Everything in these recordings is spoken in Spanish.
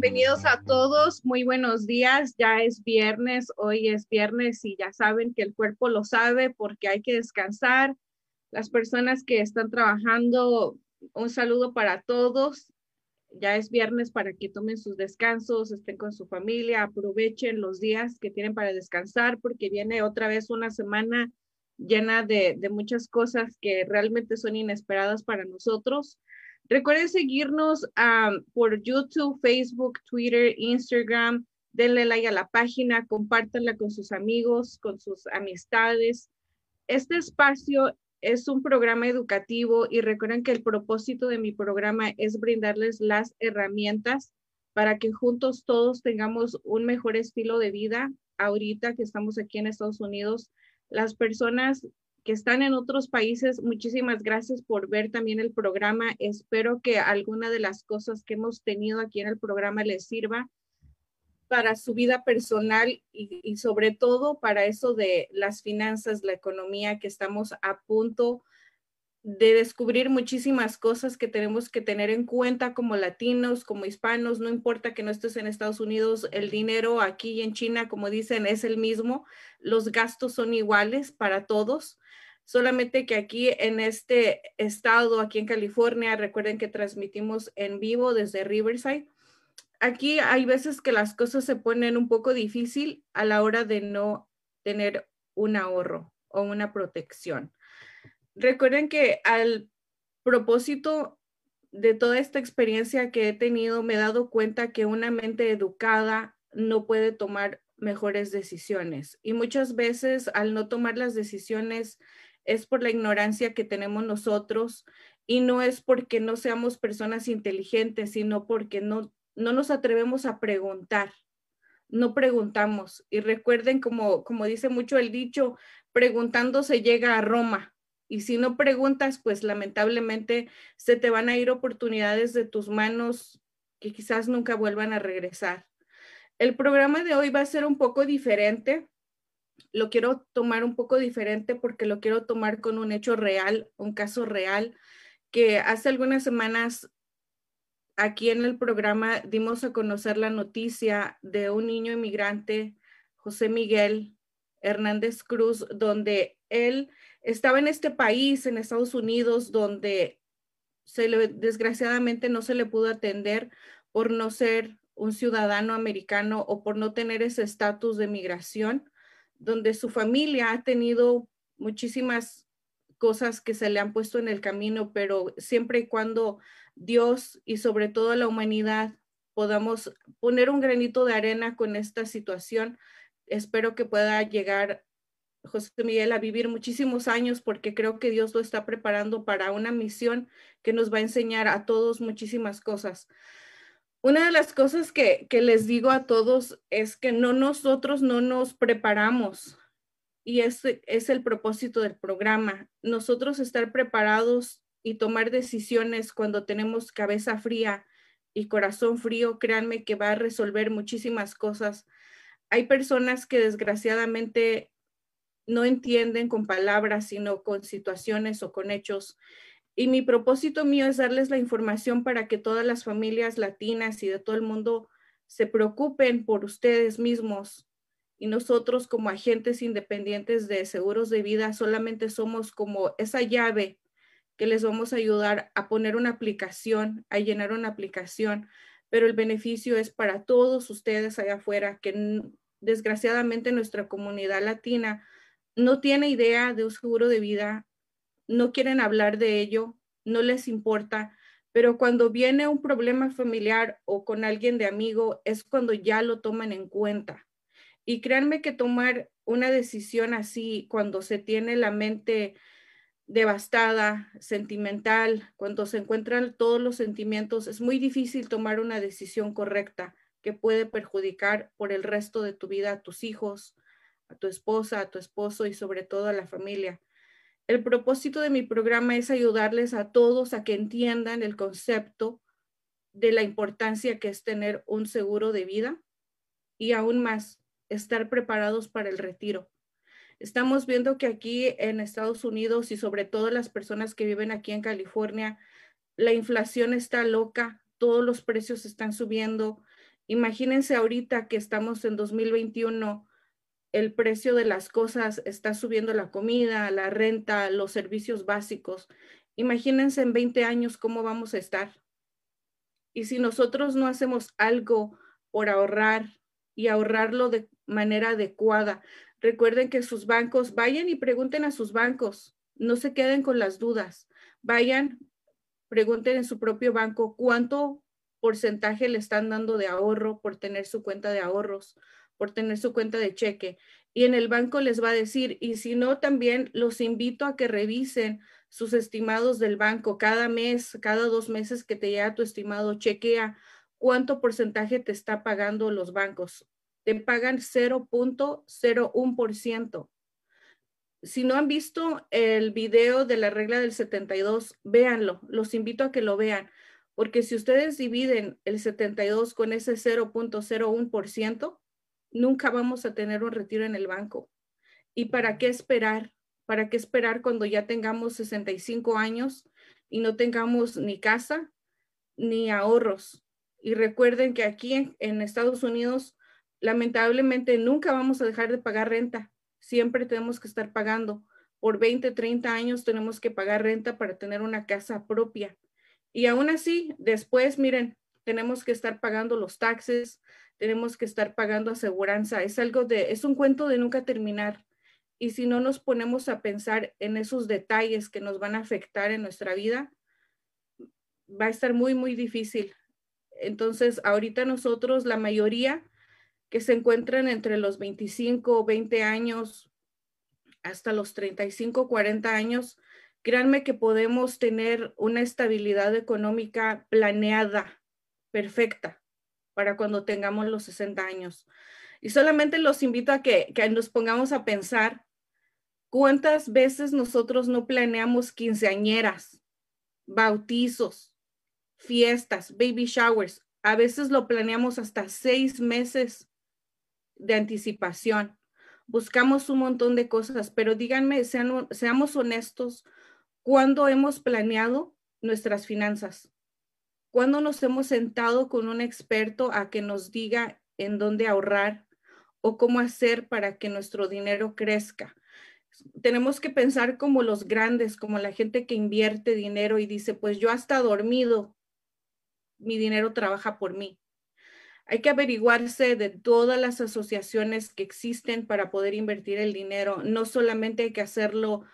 Bienvenidos a todos. Muy buenos días. Ya es viernes, hoy es viernes y ya saben que el cuerpo lo sabe porque hay que descansar. Las personas que están trabajando, un saludo para todos. Ya es viernes para que tomen sus descansos, estén con su familia, aprovechen los días que tienen para descansar porque viene otra vez una semana llena de, muchas cosas que realmente son inesperadas para nosotros. Recuerden seguirnos por YouTube, Facebook, Twitter, Instagram. Denle like a la página, compártanla con sus amigos, con sus amistades. Este espacio es un programa educativo y recuerden que el propósito de mi programa es brindarles las herramientas para que juntos todos tengamos un mejor estilo de vida. Ahorita que estamos aquí en Estados Unidos, las personas que están en otros países, muchísimas gracias por ver también el programa. Espero que alguna de las cosas que hemos tenido aquí en el programa les sirva para su vida personal y, sobre todo para eso de las finanzas, la economía, que estamos a punto de descubrir muchísimas cosas que tenemos que tener en cuenta como latinos, como hispanos, no importa que no estés en Estados Unidos, el dinero aquí en China, como dicen, es el mismo, los gastos son iguales para todos, solamente que aquí en este estado, aquí en California, recuerden que transmitimos en vivo desde Riverside. Aquí hay veces que las cosas se ponen un poco difícil a la hora de no tener un ahorro o una protección. Recuerden que al propósito de toda esta experiencia que he tenido, me he dado cuenta que una mente educada no puede tomar mejores decisiones. Y muchas veces al no tomar las decisiones es por la ignorancia que tenemos nosotros y no es porque no seamos personas inteligentes, sino porque no, no nos atrevemos a preguntar. No preguntamos. Y recuerden, como, como dice mucho el dicho, preguntando se llega a Roma. Y si no preguntas, pues lamentablemente se te van a ir oportunidades de tus manos que quizás nunca vuelvan a regresar. El programa de hoy va a ser un poco diferente. Lo quiero tomar un poco diferente porque lo quiero tomar con un hecho real, un caso real, que hace algunas semanas aquí en el programa dimos a conocer la noticia de un niño inmigrante, José Miguel Hernández Cruz, donde él estaba en este país, en Estados Unidos, donde se le, desgraciadamente no se le pudo atender por no ser un ciudadano americano o por no tener ese estatus de migración, donde su familia ha tenido muchísimas cosas que se le han puesto en el camino, pero siempre y cuando Dios y sobre todo la humanidad podamos poner un granito de arena con esta situación, espero que pueda llegar José Miguel a vivir muchísimos años porque creo que Dios lo está preparando para una misión que nos va a enseñar a todos muchísimas cosas. Una de las cosas que, les digo a todos es que no nosotros no nos preparamos y ese es el propósito del programa. Nosotros estar preparados y tomar decisiones cuando tenemos cabeza fría y corazón frío, créanme que va a resolver muchísimas cosas. Hay personas que desgraciadamente no entienden con palabras, sino con situaciones o con hechos. Y mi propósito mío es darles la información para que todas las familias latinas y de todo el mundo se preocupen por ustedes mismos. Y nosotros como agentes independientes de seguros de vida solamente somos como esa llave que les vamos a ayudar a poner una aplicación, a llenar una aplicación, pero el beneficio es para todos ustedes allá afuera que desgraciadamente nuestra comunidad latina no tiene idea de un seguro de vida, no quieren hablar de ello, no les importa, pero cuando viene un problema familiar o con alguien de amigo es cuando ya lo toman en cuenta. Y créanme que tomar una decisión así cuando se tiene la mente devastada, sentimental, cuando se encuentran todos los sentimientos, es muy difícil tomar una decisión correcta que puede perjudicar por el resto de tu vida a tus hijos, a tu esposa, a tu esposo y sobre todo a la familia. El propósito de mi programa es ayudarles a todos a que entiendan el concepto de la importancia que es tener un seguro de vida y aún más estar preparados para el retiro. Estamos viendo que aquí en Estados Unidos y sobre todo las personas que viven aquí en California, la inflación está loca, todos los precios están subiendo. Imagínense ahorita que estamos en 2021, el precio de las cosas está subiendo la comida, la renta, los servicios básicos. Imagínense en 20 años cómo vamos a estar. Y si nosotros no hacemos algo por ahorrar y ahorrarlo de manera adecuada, Recuerden que sus bancos, vayan y pregunten a sus bancos, no se queden con las dudas. Vayan, pregunten en su propio banco cuánto porcentaje le están dando de ahorro por tener su cuenta de ahorros, por tener su cuenta de cheque. Y en el banco les va a decir, y si no, también los invito a que revisen sus estimados del banco cada mes, cada dos meses que te llega tu estimado, chequea cuánto porcentaje te está pagando los bancos te pagan 0.01%. Si no han visto el video de la regla del 72, véanlo. Los invito a que lo vean, porque si ustedes dividen el 72 con ese 0.01%, nunca vamos a tener un retiro en el banco. ¿Y para qué esperar? ¿Para qué esperar cuando ya tengamos 65 años y no tengamos ni casa ni ahorros? Y recuerden que aquí en, Estados Unidos lamentablemente nunca vamos a dejar de pagar renta. Siempre tenemos que estar pagando. Por 20, 30 años tenemos que pagar renta para tener una casa propia. Y aún así, después, miren, tenemos que estar pagando los taxes, tenemos que estar pagando aseguranza. Es algo de, es un cuento de nunca terminar. Y si no nos ponemos a pensar en esos detalles que nos van a afectar en nuestra vida, va a estar muy, muy difícil. Entonces, ahorita nosotros, la mayoría, que se encuentran entre los 25 o 20 años hasta los 35 40 años, créanme que podemos tener una estabilidad económica planeada, perfecta, para cuando tengamos los 60 años. Y solamente los invito a que, que nos pongamos a pensar cuántas veces nosotros no planeamos quinceañeras, bautizos, fiestas, baby showers. A veces lo planeamos hasta seis meses de anticipación. Buscamos un montón de cosas, pero díganme, sean, seamos honestos, ¿cuándo hemos planeado nuestras finanzas? ¿Cuándo nos hemos sentado con un experto a que nos diga en dónde ahorrar o cómo hacer para que nuestro dinero crezca? Tenemos que pensar como los grandes, como la gente que invierte dinero y dice, pues yo hasta dormido, mi dinero trabaja por mí. Hay que averiguarse de todas las asociaciones que existen para poder invertir el dinero. No solamente hay que hacerlo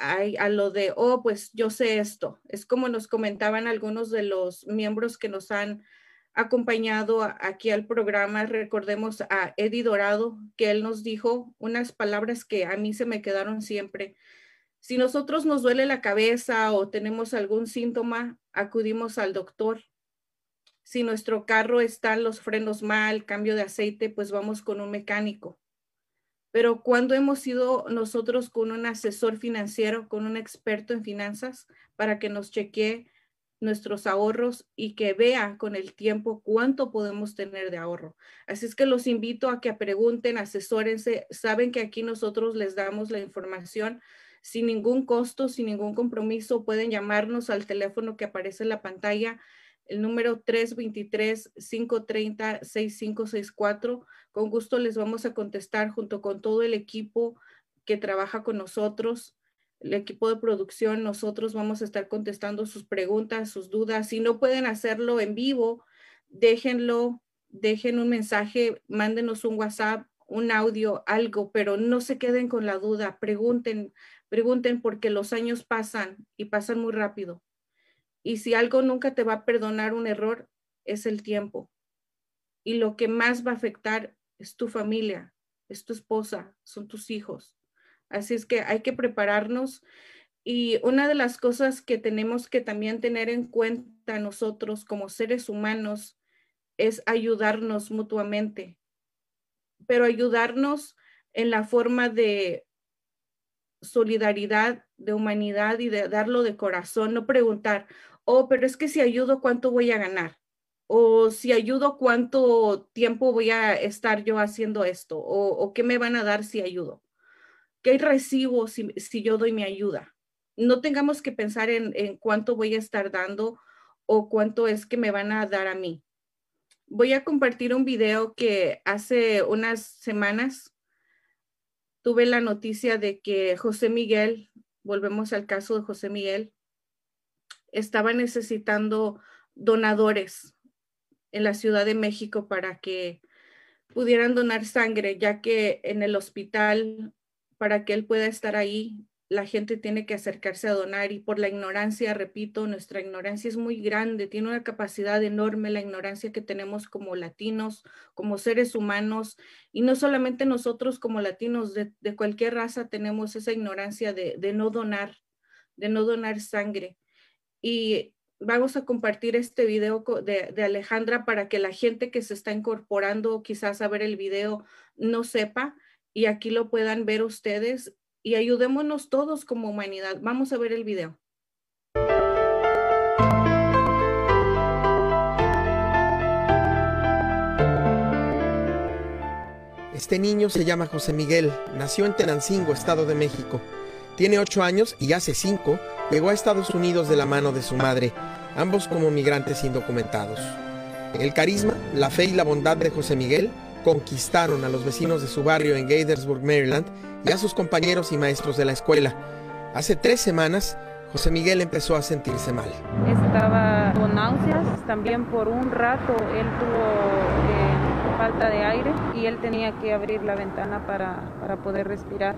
a, lo de, oh, pues yo sé esto. Es como nos comentaban algunos de los miembros que nos han acompañado aquí al programa. Recordemos a Eddie Dorado, que él nos dijo unas palabras que a mí se me quedaron siempre. Si nosotros nos duele la cabeza o tenemos algún síntoma, acudimos al doctor si nuestro carro está en los frenos mal, cambio de aceite, pues vamos con un mecánico. Pero cuando hemos ido nosotros con un asesor financiero, con un experto en finanzas, para que nos chequee nuestros ahorros y que vea con el tiempo cuánto podemos tener de ahorro. Así es que los invito a que pregunten, asesórense. Saben que aquí nosotros les damos la información sin ningún costo, sin ningún compromiso. Pueden llamarnos al teléfono que aparece en la pantalla el número 323-530-6564. Con gusto les vamos a contestar junto con todo el equipo que trabaja con nosotros, el equipo de producción. Nosotros vamos a estar contestando sus preguntas, sus dudas. Si no pueden hacerlo en vivo, déjenlo, dejen un mensaje, mándenos un WhatsApp, un audio, algo, pero no se queden con la duda. Pregunten, pregunten porque los años pasan y pasan muy rápido. Y si algo nunca te va a perdonar un error, es el tiempo. Y lo que más va a afectar es tu familia, es tu esposa, son tus hijos. Así es que hay que prepararnos y una de las cosas que tenemos que también tener en cuenta nosotros como seres humanos es ayudarnos mutuamente, pero ayudarnos en la forma de solidaridad, de humanidad y de darlo de corazón, no preguntar, oh, pero es que si ayudo, ¿cuánto voy a ganar? O si ayudo, ¿cuánto tiempo voy a estar yo haciendo esto? ¿O, qué me van a dar si ayudo? ¿Qué recibo si, si yo doy mi ayuda? No tengamos que pensar en, en cuánto voy a estar dando o cuánto es que me van a dar a mí. Voy a compartir un video que hace unas semanas tuve la noticia de que José Miguel, volvemos al caso de José Miguel, estaba necesitando donadores en la Ciudad de México para que pudieran donar sangre, ya que en el hospital, para que él pueda estar ahí, la gente tiene que acercarse a donar y por la ignorancia, repito, nuestra ignorancia es muy grande, tiene una capacidad enorme la ignorancia que tenemos como latinos, como seres humanos y no solamente nosotros como latinos, de, cualquier raza tenemos esa ignorancia de, no donar, de no donar sangre. Y vamos a compartir este video de, Alejandra para que la gente que se está incorporando quizás a ver el video no sepa y aquí lo puedan ver ustedes y ayudémonos todos como humanidad. Vamos a ver el video. Este niño se llama José Miguel, nació en Tenancingo, Estado de México. Tiene ocho años y hace cinco llegó a Estados Unidos de la mano de su madre, ambos como migrantes indocumentados. El carisma, la fe y la bondad de José Miguel conquistaron a los vecinos de su barrio en Gaithersburg, Maryland, y a sus compañeros y maestros de la escuela. Hace tres semanas, José Miguel empezó a sentirse mal. Estaba con náuseas, también por un rato él tuvo eh, falta de aire y él tenía que abrir la ventana para, para poder respirar.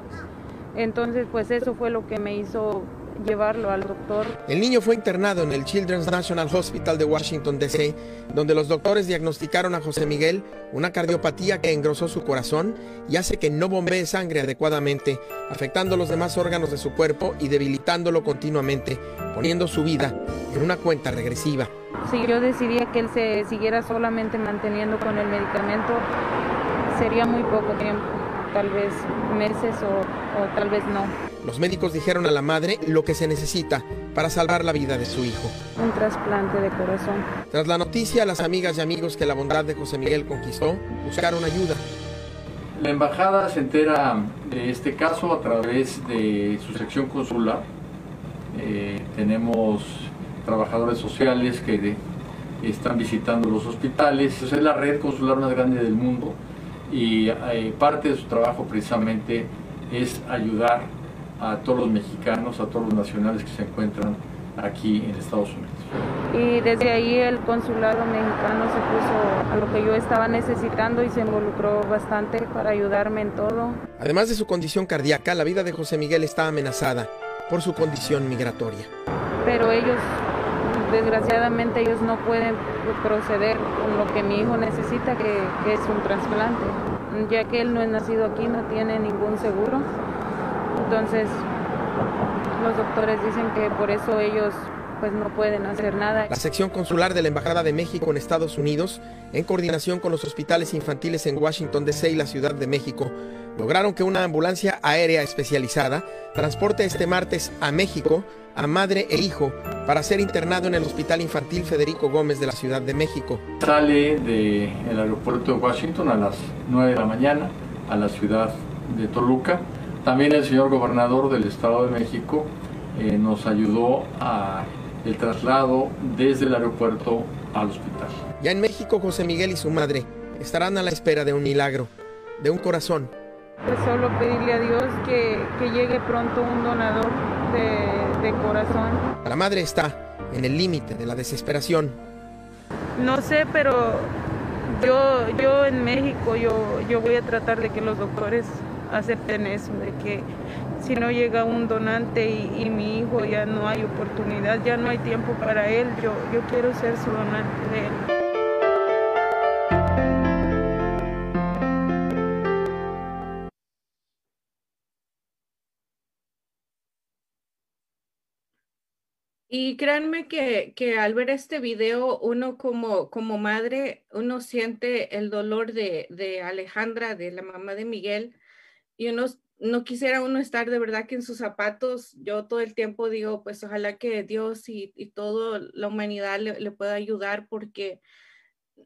Entonces, pues eso fue lo que me hizo llevarlo al doctor. El niño fue internado en el Children's National Hospital de Washington, D.C., donde los doctores diagnosticaron a José Miguel una cardiopatía que engrosó su corazón y hace que no bombee sangre adecuadamente, afectando los demás órganos de su cuerpo y debilitándolo continuamente, poniendo su vida en una cuenta regresiva. Si yo decidía que él se siguiera solamente manteniendo con el medicamento, sería muy poco tiempo, tal vez meses o, o tal vez no. Los médicos dijeron a la madre lo que se necesita para salvar la vida de su hijo. Un trasplante de corazón. Tras la noticia, las amigas y amigos que la bondad de José Miguel conquistó buscaron ayuda. La embajada se entera de este caso a través de su sección consular. Eh, tenemos trabajadores sociales que están visitando los hospitales. Es la red consular más grande del mundo y eh, parte de su trabajo precisamente es ayudar a todos los mexicanos, a todos los nacionales que se encuentran aquí en Estados Unidos. Y desde ahí el consulado mexicano se puso a lo que yo estaba necesitando y se involucró bastante para ayudarme en todo. Además de su condición cardíaca, la vida de José Miguel está amenazada por su condición migratoria. Pero ellos, desgraciadamente, ellos no pueden proceder con lo que mi hijo necesita, que, es un trasplante. Ya que él no es nacido aquí, no tiene ningún seguro entonces, los doctores dicen que por eso ellos pues no pueden hacer nada. La sección consular de la Embajada de México en Estados Unidos, en coordinación con los hospitales infantiles en Washington DC y la Ciudad de México, lograron que una ambulancia aérea especializada transporte este martes a México a madre e hijo para ser internado en el Hospital Infantil Federico Gómez de la Ciudad de México. Sale del aeropuerto de Washington a las 9 de la mañana a la ciudad de Toluca también el señor gobernador del Estado de México eh, nos ayudó a el traslado desde el aeropuerto al hospital. Ya en México, José Miguel y su madre estarán a la espera de un milagro, de un corazón. Pues solo pedirle a Dios que, que llegue pronto un donador de, de, corazón. La madre está en el límite de la desesperación. No sé, pero yo, yo en México yo, yo voy a tratar de que los doctores acepten eso, de que si no llega un donante y, mi hijo ya no hay oportunidad, ya no hay tiempo para él, yo, yo quiero ser su donante de él. Y créanme que, que, al ver este video, uno como, como madre, uno siente el dolor de, de Alejandra, de la mamá de Miguel, y uno no quisiera uno estar de verdad que en sus zapatos. Yo todo el tiempo digo, pues ojalá que Dios y, y toda la humanidad le, le, pueda ayudar porque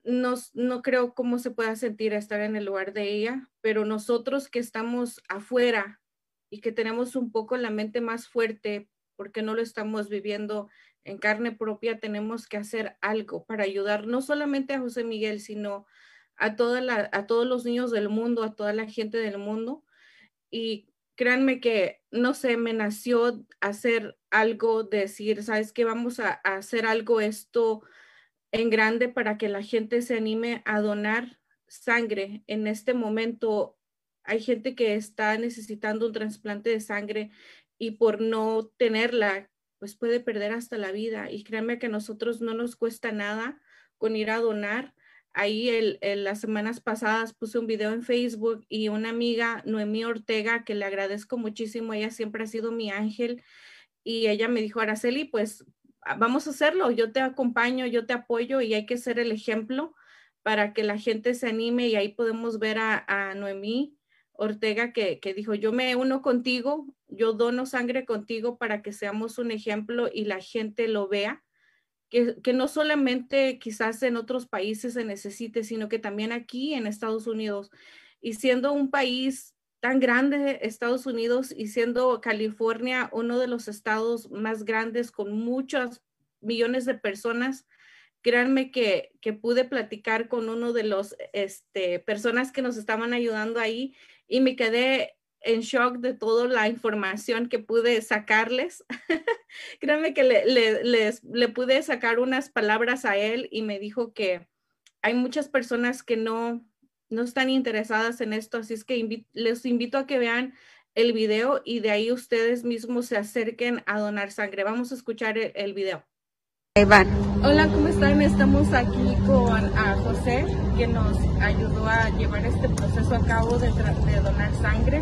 no, no creo cómo se pueda sentir estar en el lugar de ella, pero nosotros que estamos afuera y que tenemos un poco la mente más fuerte porque no lo estamos viviendo en carne propia, tenemos que hacer algo para ayudar no solamente a José Miguel, sino a, toda a todos los niños del mundo, a toda la gente del mundo. Y créanme que, no sé, me nació hacer algo, decir, ¿sabes qué? Vamos a, a hacer algo esto en grande para que la gente se anime a donar sangre. En este momento hay gente que está necesitando un trasplante de sangre y por no tenerla, pues puede perder hasta la vida. Y créanme que a nosotros no nos cuesta nada con ir a donar. Ahí las semanas pasadas puse un video en Facebook y una amiga, Noemí Ortega, que le agradezco muchísimo, ella siempre ha sido mi ángel, y ella me dijo, Araceli, pues vamos a hacerlo, yo te acompaño, yo te apoyo y hay que ser el ejemplo para que la gente se anime y ahí podemos ver a, a Noemí Ortega que, que, dijo, yo me uno contigo, yo dono sangre contigo para que seamos un ejemplo y la gente lo vea, que, no solamente quizás en otros países se necesite, sino que también aquí en Estados Unidos. Y siendo un país tan grande, Estados Unidos, y siendo California uno de los estados más grandes con muchos millones de personas, créanme que, que pude platicar con uno de los este, personas que nos estaban ayudando ahí y me quedé en shock de toda la información que pude sacarles. Créanme que le, le, les, le pude sacar unas palabras a él y me dijo que hay muchas personas que no, no están interesadas en esto, así es que les invito a que vean el video y de ahí ustedes mismos se acerquen a donar sangre. Vamos a escuchar el, el video. Iván. Hola, ¿cómo están? Estamos aquí con a José, que nos ayudó a llevar este proceso a cabo de, de, donar sangre.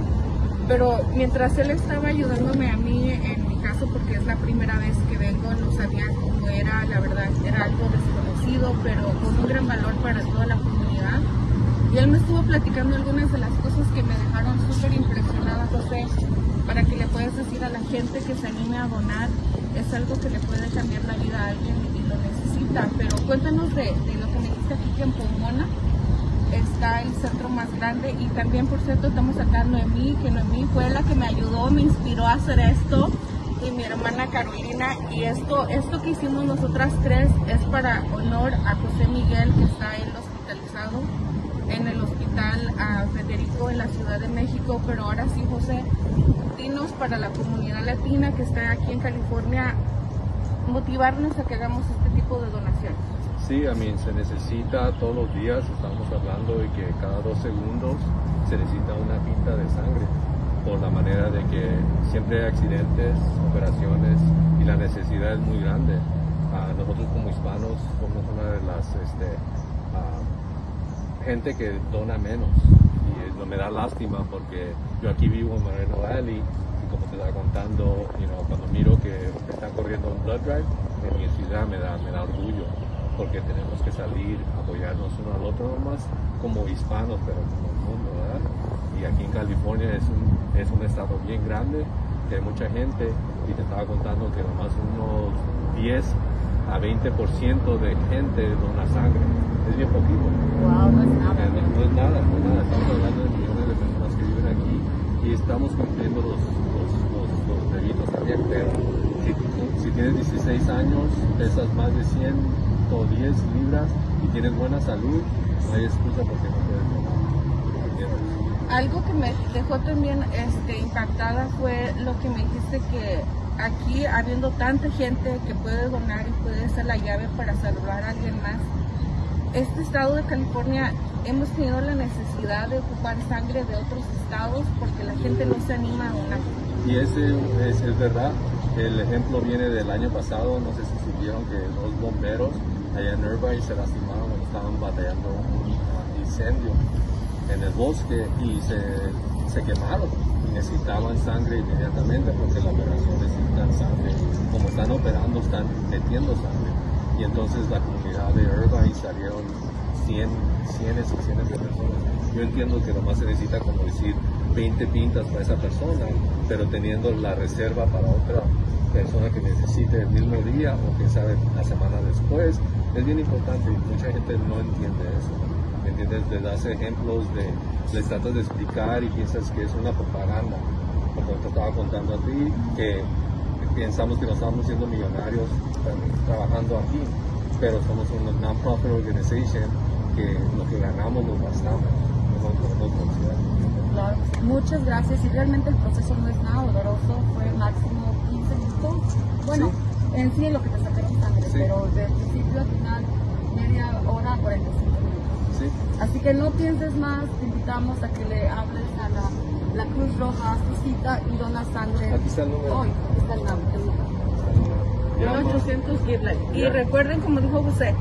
Pero mientras él estaba ayudándome a mí, en mi caso, porque es la primera vez que vengo, no sabía cómo era, la verdad, era algo desconocido, pero con un gran valor para toda la comunidad. Y él me estuvo platicando algunas de las cosas que me dejaron súper impresionada, José, para que le puedas decir a la gente que se anime a donar es algo que le puede cambiar la vida a alguien y lo necesita. Pero cuéntanos de, de lo que me dijiste aquí en Pomona está el centro más grande y también por cierto estamos acá Noemí, que Noemí fue la que me ayudó, me inspiró a hacer esto y mi hermana Carolina y esto, esto que hicimos nosotras tres es para honor a José Miguel que está él hospitalizado en el hospital a Federico en la Ciudad de México, pero ahora sí José, dinos para la comunidad latina que está aquí en California, motivarnos a que hagamos este tipo de donaciones. Sí, a mí se necesita todos los días, estamos hablando de que cada dos segundos se necesita una pinta de sangre, por la manera de que siempre hay accidentes, operaciones y la necesidad es muy grande. Uh, nosotros como hispanos somos una de las este, uh, gente que dona menos y no me da lástima porque yo aquí vivo en Moreno Valley y como te estaba contando, you know, cuando miro que están corriendo un blood drive en mi ciudad me da, me da orgullo porque tenemos que salir, apoyarnos uno al otro, más como hispanos, pero como el mundo, ¿verdad? Y aquí en California es un, es un estado bien grande, que hay mucha gente, y te estaba contando que nomás unos 10 a 20% de gente dona sangre. Es bien poquito. Wow, no es nada. No, no, es nada, no es nada. Estamos hablando de millones de personas que viven aquí y estamos cumpliendo los, los, los, los delitos también, pero si, si tienes 16 años, pesas más de 100 o 10 libras y tienes buena salud, no hay excusa porque no puedes tomar. Algo que me dejó también este, impactada fue lo que me dijiste que aquí habiendo tanta gente que puede donar y puede ser la llave para salvar a alguien más, este estado de California hemos tenido la necesidad de ocupar sangre de otros estados porque la gente no se anima a donar. Y ese es, es verdad. El ejemplo viene del año pasado, no sé si supieron que dos bomberos allá en Irvine se lastimaron estaban batallando un incendio. en el bosque y se, se quemaron necesitaban sangre inmediatamente porque la operación necesita sangre. Como están operando, están metiendo sangre. Y entonces la comunidad de Irvine salieron 100, cientos y cientos de personas. Yo entiendo que nomás se necesita, como decir, 20 pintas para esa persona, pero teniendo la reserva para otra persona que necesite el mismo día o que sabe la semana después, es bien importante y mucha gente no entiende eso. ¿Me entiendes? Les das ejemplos, de, les tratas de explicar y piensas que es una propaganda. Como te estaba contando a ti, que pensamos que no estamos siendo millonarios trabajando aquí, pero somos una non-profit organization que lo que ganamos lo gastamos, no podemos Claro, muchas gracias y realmente el proceso no es nada doloroso, fue máximo 15 minutos. Bueno, en sí lo que te sacaron sangre, pero de principio a final media hora 45 minutos. Sí. Así que no pienses más, te invitamos a que le hables a la, la Cruz Roja, haz tu cita y dona sangre Aquí está el número. hoy. Aquí está el número. Llama. 800 y, recuerden, como dijo José,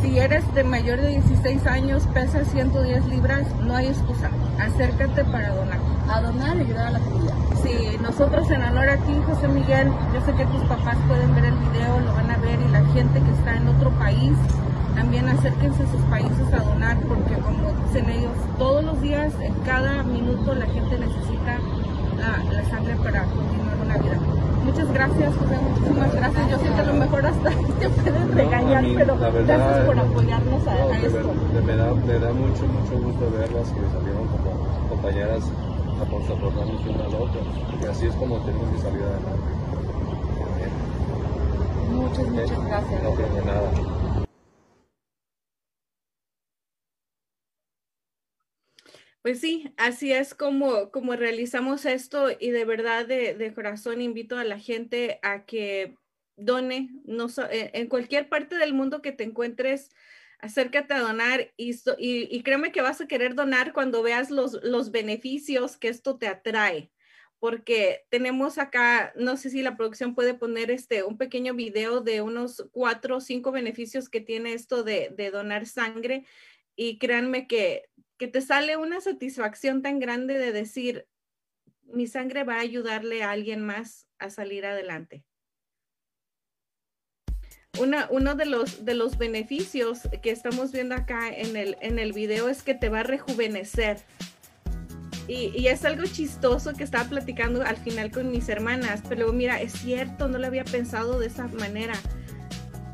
si eres de mayor de 16 años, pesas 110 libras, no hay excusa. Acércate para donar. A donar y ayudar a la comunidad. Sí, nosotros en honor a ti, José Miguel, yo sé que tus papás pueden ver el video, lo van a y la gente que está en otro país, también acérquense a sus países a donar porque como dicen ellos, todos los días, en cada minuto la gente necesita la, la sangre para continuar una vida. Muchas gracias, José, muchísimas gracias. Yo sé que a lo mejor hasta te pueden regañar, a mí, pero verdad, gracias por apoyarnos a, No, a esto. me, da, me da mucho, mucho gusto verlas que salieron como compañeras a por soportarnos una al otra. Y así es como tenemos que salir adelante. Muchas, muchas gracias. No, pero de nada. Pues sí, así es como, como realizamos esto y de verdad de, de corazón invito a la gente a que done, no, so- eh, en cualquier parte del mundo que te encuentres, acércate a donar y, y, y créeme que vas a querer donar cuando veas los, los beneficios que esto te atrae. Porque tenemos acá, no sé si la producción puede poner este un pequeño video de unos cuatro o cinco beneficios que tiene esto de, de donar sangre. Y créanme que que te sale una satisfacción tan grande de decir, mi sangre va a ayudarle a alguien más a salir adelante. Una, uno de los, de los beneficios que estamos viendo acá en el, en el video es que te va a rejuvenecer. Y, es algo chistoso que estaba platicando al final con mis hermanas, pero mira, es cierto, no lo había pensado de esa manera.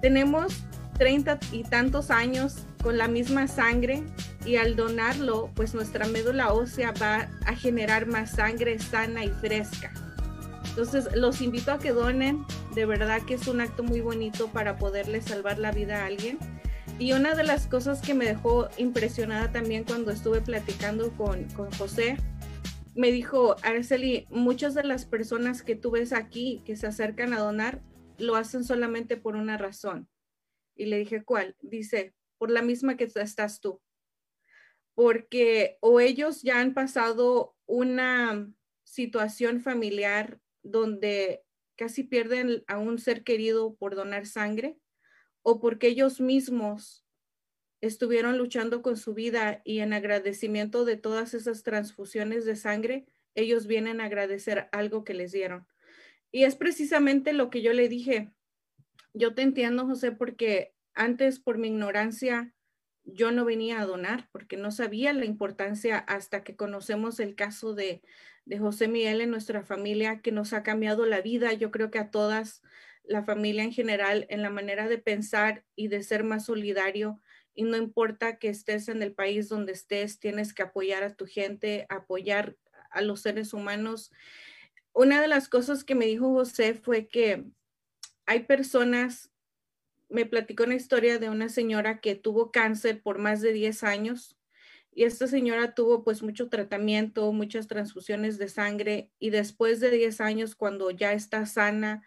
Tenemos treinta y tantos años con la misma sangre y al donarlo, pues nuestra médula ósea va a generar más sangre sana y fresca. Entonces, los invito a que donen. De verdad que es un acto muy bonito para poderle salvar la vida a alguien. Y una de las cosas que me dejó impresionada también cuando estuve platicando con, con José, me dijo, Araceli, muchas de las personas que tú ves aquí que se acercan a donar, lo hacen solamente por una razón. Y le dije, ¿cuál? Dice, por la misma que estás tú. Porque o ellos ya han pasado una situación familiar donde casi pierden a un ser querido por donar sangre, o porque ellos mismos estuvieron luchando con su vida y en agradecimiento de todas esas transfusiones de sangre, ellos vienen a agradecer algo que les dieron. Y es precisamente lo que yo le dije. Yo te entiendo, José, porque antes por mi ignorancia yo no venía a donar porque no sabía la importancia hasta que conocemos el caso de, de José Miguel en nuestra familia que nos ha cambiado la vida. Yo creo que a todas, la familia en general, en la manera de pensar y de ser más solidario. Y no importa que estés en el país donde estés, tienes que apoyar a tu gente, apoyar a los seres humanos. Una de las cosas que me dijo José fue que hay personas me platicó una historia de una señora que tuvo cáncer por más de 10 años y esta señora tuvo pues mucho tratamiento, muchas transfusiones de sangre y después de 10 años cuando ya está sana,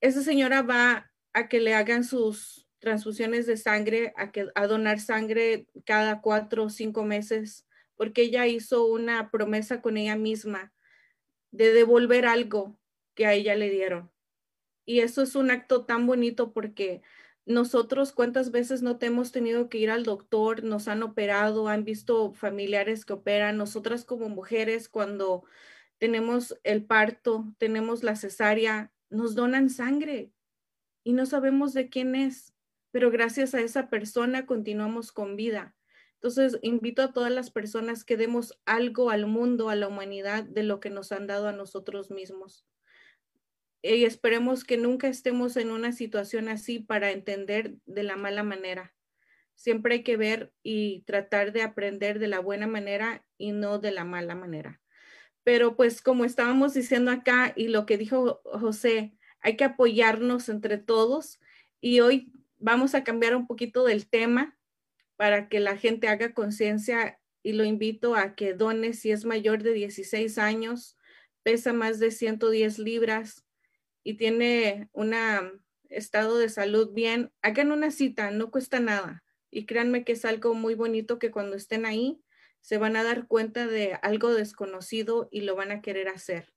esa señora va a que le hagan sus transfusiones de sangre, a, que, a donar sangre cada cuatro o cinco meses, porque ella hizo una promesa con ella misma de devolver algo que a ella le dieron. Y eso es un acto tan bonito porque nosotros cuántas veces no te hemos tenido que ir al doctor, nos han operado, han visto familiares que operan, nosotras como mujeres cuando tenemos el parto, tenemos la cesárea, nos donan sangre y no sabemos de quién es, pero gracias a esa persona continuamos con vida. Entonces, invito a todas las personas que demos algo al mundo, a la humanidad, de lo que nos han dado a nosotros mismos. Y esperemos que nunca estemos en una situación así para entender de la mala manera. Siempre hay que ver y tratar de aprender de la buena manera y no de la mala manera. Pero pues como estábamos diciendo acá y lo que dijo José, hay que apoyarnos entre todos y hoy vamos a cambiar un poquito del tema para que la gente haga conciencia y lo invito a que done si es mayor de 16 años, pesa más de 110 libras y tiene un estado de salud bien, hagan una cita, no cuesta nada. Y créanme que es algo muy bonito que cuando estén ahí se van a dar cuenta de algo desconocido y lo van a querer hacer.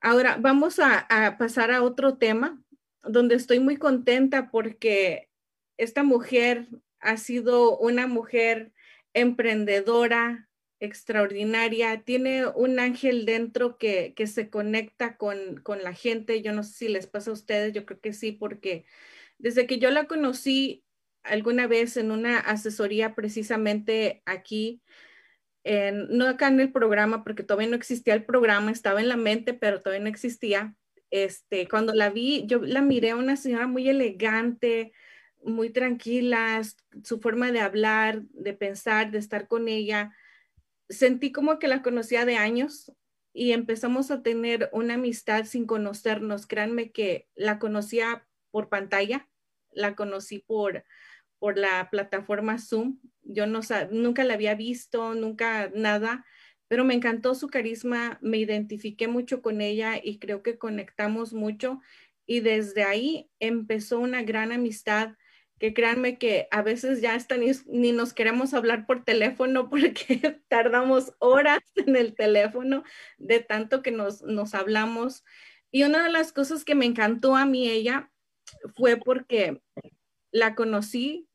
Ahora vamos a, pasar a otro tema donde estoy muy contenta porque esta mujer ha sido una mujer emprendedora, extraordinaria, tiene un ángel dentro que, se conecta con, con, la gente. Yo no sé si les pasa a ustedes, yo creo que sí, porque desde que yo la conocí alguna vez en una asesoría precisamente aquí, no acá en el programa, porque todavía no existía el programa, estaba en la mente, pero todavía no existía. Este, cuando la vi, yo la miré a una señora muy elegante, muy tranquila, su forma de hablar, de pensar, de estar con ella. Sentí como que la conocía de años y empezamos a tener una amistad sin conocernos. Créanme que la conocía por pantalla, la conocí por, por la plataforma Zoom. Yo no nunca la había visto, nunca nada, pero me encantó su carisma, me identifiqué mucho con ella y creo que conectamos mucho y desde ahí empezó una gran amistad que créanme que a veces ya hasta ni, nos queremos hablar por teléfono porque tardamos horas en el teléfono de tanto que nos, nos hablamos. Y una de las cosas que me encantó a mí ella fue porque la conocí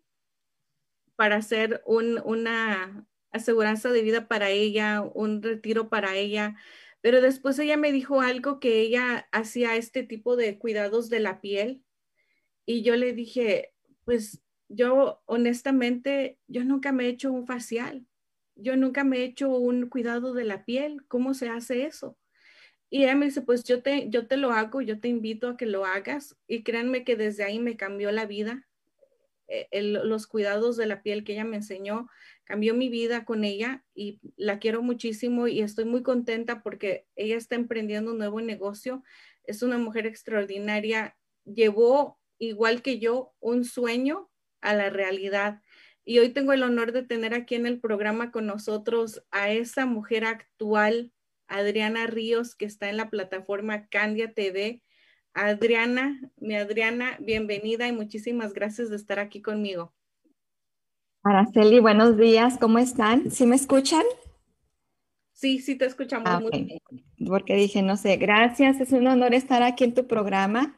para hacer una aseguranza de vida para ella, un retiro para ella. Pero después ella me dijo algo que ella hacía este tipo de cuidados de la piel. Y yo le dije, pues yo honestamente, yo nunca me he hecho un facial. Yo nunca me he hecho un cuidado de la piel. ¿Cómo se hace eso? Y ella me dice, pues yo te, yo te lo hago, yo te invito a que lo hagas. Y créanme que desde ahí me cambió la vida. Eh, los cuidados de la piel que ella me enseñó, cambió mi vida con ella y la quiero muchísimo y estoy muy contenta porque ella está emprendiendo un nuevo negocio. Es una mujer extraordinaria. Llevó, igual que yo, un sueño a la realidad. Y hoy tengo el honor de tener aquí en el programa con nosotros a esa mujer actual, Adriana Ríos, que está en la plataforma Candia TV Adriana, mi Adriana, bienvenida y muchísimas gracias de estar aquí conmigo. Araceli, buenos días, ¿cómo están? ¿Sí me escuchan? Sí, sí te escuchamos. Ah, Porque dije, no sé, gracias, es un honor estar aquí en tu programa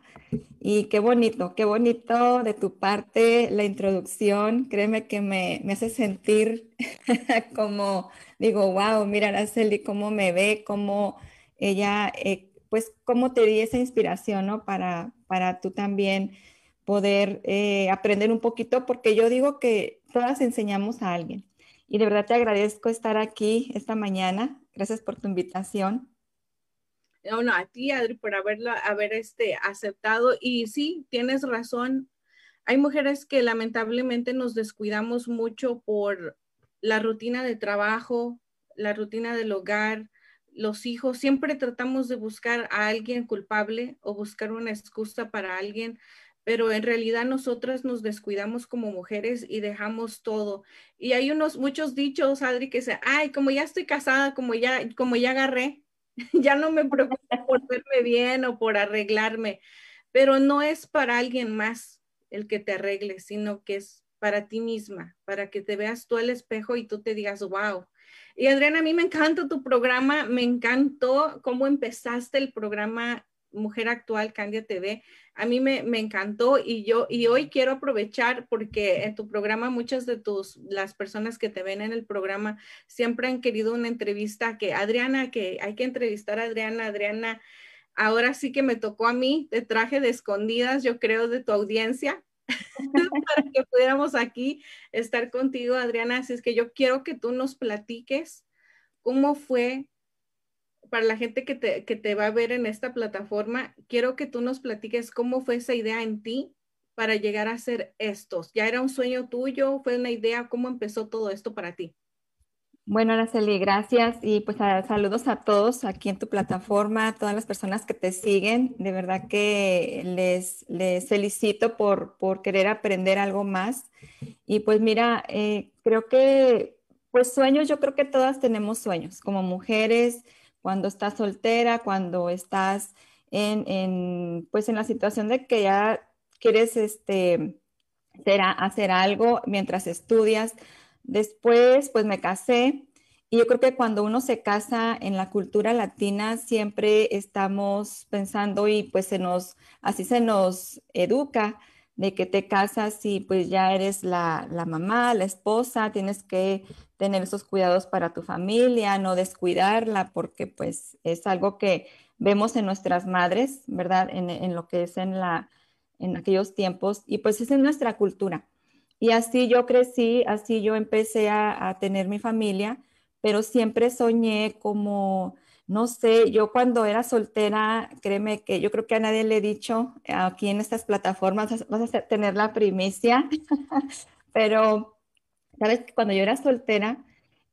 y qué bonito, qué bonito de tu parte la introducción, créeme que me, me hace sentir como, digo, wow, mira Araceli, cómo me ve, cómo ella... Eh, pues cómo te di esa inspiración, ¿no? Para, para tú también poder eh, aprender un poquito, porque yo digo que todas enseñamos a alguien. Y de verdad te agradezco estar aquí esta mañana. Gracias por tu invitación. No, a ti, Adri, por haberla, haber este, aceptado. Y sí, tienes razón. Hay mujeres que lamentablemente nos descuidamos mucho por la rutina de trabajo, la rutina del hogar, los hijos, siempre tratamos de buscar a alguien culpable o buscar una excusa para alguien, pero en realidad nosotras nos descuidamos como mujeres y dejamos todo. Y hay unos muchos dichos, Adri, que dicen, ay, como ya estoy casada, como ya, como ya agarré, ya no me preocupo por verme bien o por arreglarme, pero no es para alguien más el que te arregle, sino que es para ti misma, para que te veas tú al espejo y tú te digas, wow, y Adriana, a mí me encanta tu programa, me encantó cómo empezaste el programa Mujer Actual, Candia TV. A mí me, encantó y yo, y hoy quiero aprovechar porque en tu programa muchas de tus, las personas que te ven en el programa siempre han querido una entrevista que Adriana, que hay que entrevistar a Adriana, Adriana, ahora sí que me tocó a mí, te traje de escondidas, yo creo, de tu audiencia. Para que pudiéramos aquí estar contigo, Adriana. Así es que yo quiero que tú nos platiques cómo fue para la gente que te, que te va a ver en esta plataforma, quiero que tú nos platiques cómo fue esa idea en ti para llegar a hacer estos. ¿Ya era un sueño tuyo? ¿Fue una idea? ¿Cómo empezó todo esto para ti? Bueno, Araceli, gracias y pues saludos a todos aquí en tu plataforma, a todas las personas que te siguen. De verdad que les, felicito por, por querer aprender algo más. Y pues mira, eh, creo que pues sueños, yo creo que todas tenemos sueños como mujeres, cuando estás soltera, cuando estás en, pues en la situación de que ya quieres este, hacer algo mientras estudias. Después, pues me casé y yo creo que cuando uno se casa en la cultura latina siempre estamos pensando y pues se nos, así se nos educa de que te casas y pues ya eres la, la mamá, la esposa, tienes que tener esos cuidados para tu familia, no descuidarla, porque pues es algo que vemos en nuestras madres, ¿verdad? En, lo que es en, la, en aquellos tiempos, y pues es en nuestra cultura. Y así yo crecí, así yo empecé a, tener mi familia, pero siempre soñé como, no sé, yo cuando era soltera, créeme que yo creo que a nadie le he dicho aquí en estas plataformas, vas a tener la primicia, pero Sabes que cuando yo era soltera,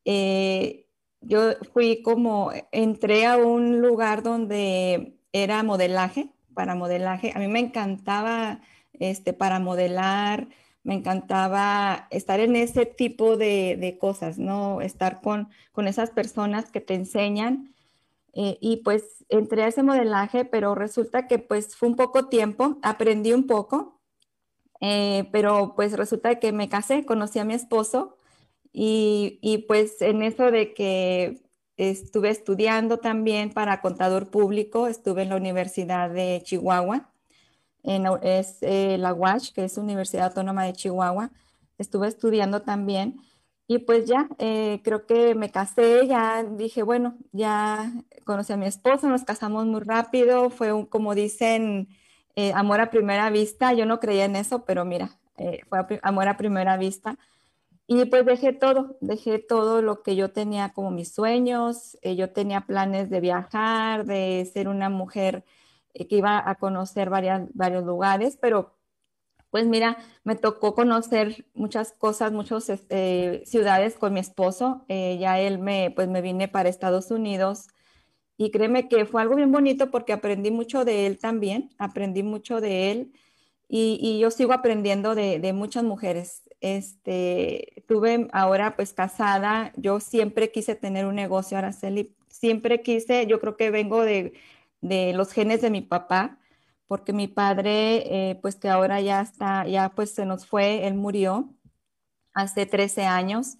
eh, yo fui como, entré a un lugar donde era modelaje, para modelaje. A mí me encantaba este, para modelar, me encantaba estar en ese tipo de, cosas, ¿no? Estar con, con, esas personas que te enseñan. Eh, y pues entré a ese modelaje, pero resulta que pues fue un poco tiempo, aprendí un poco, eh, pero pues resulta que me casé, conocí a mi esposo y, y, pues en eso de que estuve estudiando también para contador público, estuve en la Universidad de Chihuahua, en, es eh, la UASH, que es Universidad Autónoma de Chihuahua, estuve estudiando también. Y pues ya, eh, creo que me casé, ya dije, bueno, ya conocí a mi esposo, nos casamos muy rápido, fue un, como dicen, eh, amor a primera vista, yo no creía en eso, pero mira, eh, fue amor a primera vista. Y pues dejé todo, dejé todo lo que yo tenía como mis sueños, yo tenía planes de viajar, de ser una mujer que iba a conocer varias, varios lugares, pero pues mira, me tocó conocer muchas cosas, muchas este, ciudades con mi esposo, ya él me, pues me vine para Estados Unidos y créeme que fue algo bien bonito porque aprendí mucho de él también, aprendí mucho de él y, yo sigo aprendiendo de, muchas mujeres. Este, tuve ahora pues casada, yo siempre quise tener un negocio, Araceli, siempre quise, yo creo que vengo de, los genes de mi papá, porque mi padre, eh, pues que ahora ya está, ya pues se nos fue, él murió hace 13 años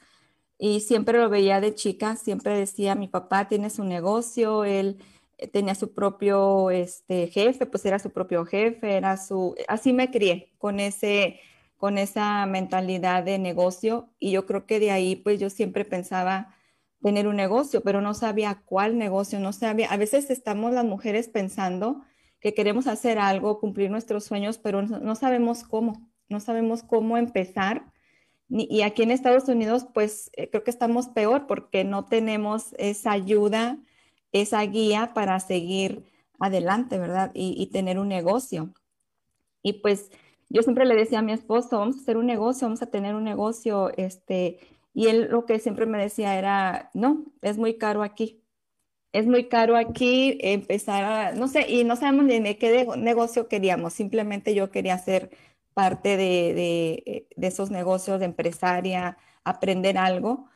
y siempre lo veía de chica, siempre decía, mi papá tiene su negocio, él eh, tenía su propio este, jefe, pues era su propio jefe, era su, así me crié con ese, con esa mentalidad de negocio y yo creo que de ahí pues yo siempre pensaba tener un negocio, pero no sabía cuál negocio, no sabía, a veces estamos las mujeres pensando que queremos hacer algo, cumplir nuestros sueños, pero no sabemos cómo, no sabemos cómo empezar y aquí en Estados Unidos, pues eh, creo que estamos peor porque no tenemos esa ayuda, esa guía para seguir adelante, ¿verdad? Y, tener un negocio. Y pues yo siempre le decía a mi esposo, vamos a hacer un negocio, vamos a tener un negocio, este, y él lo que siempre me decía era, no, es muy caro aquí. Es muy caro aquí empezar a, no sé, y no sabemos ni de qué negocio queríamos, simplemente yo quería hacer parte de, de, esos negocios de empresaria, aprender algo,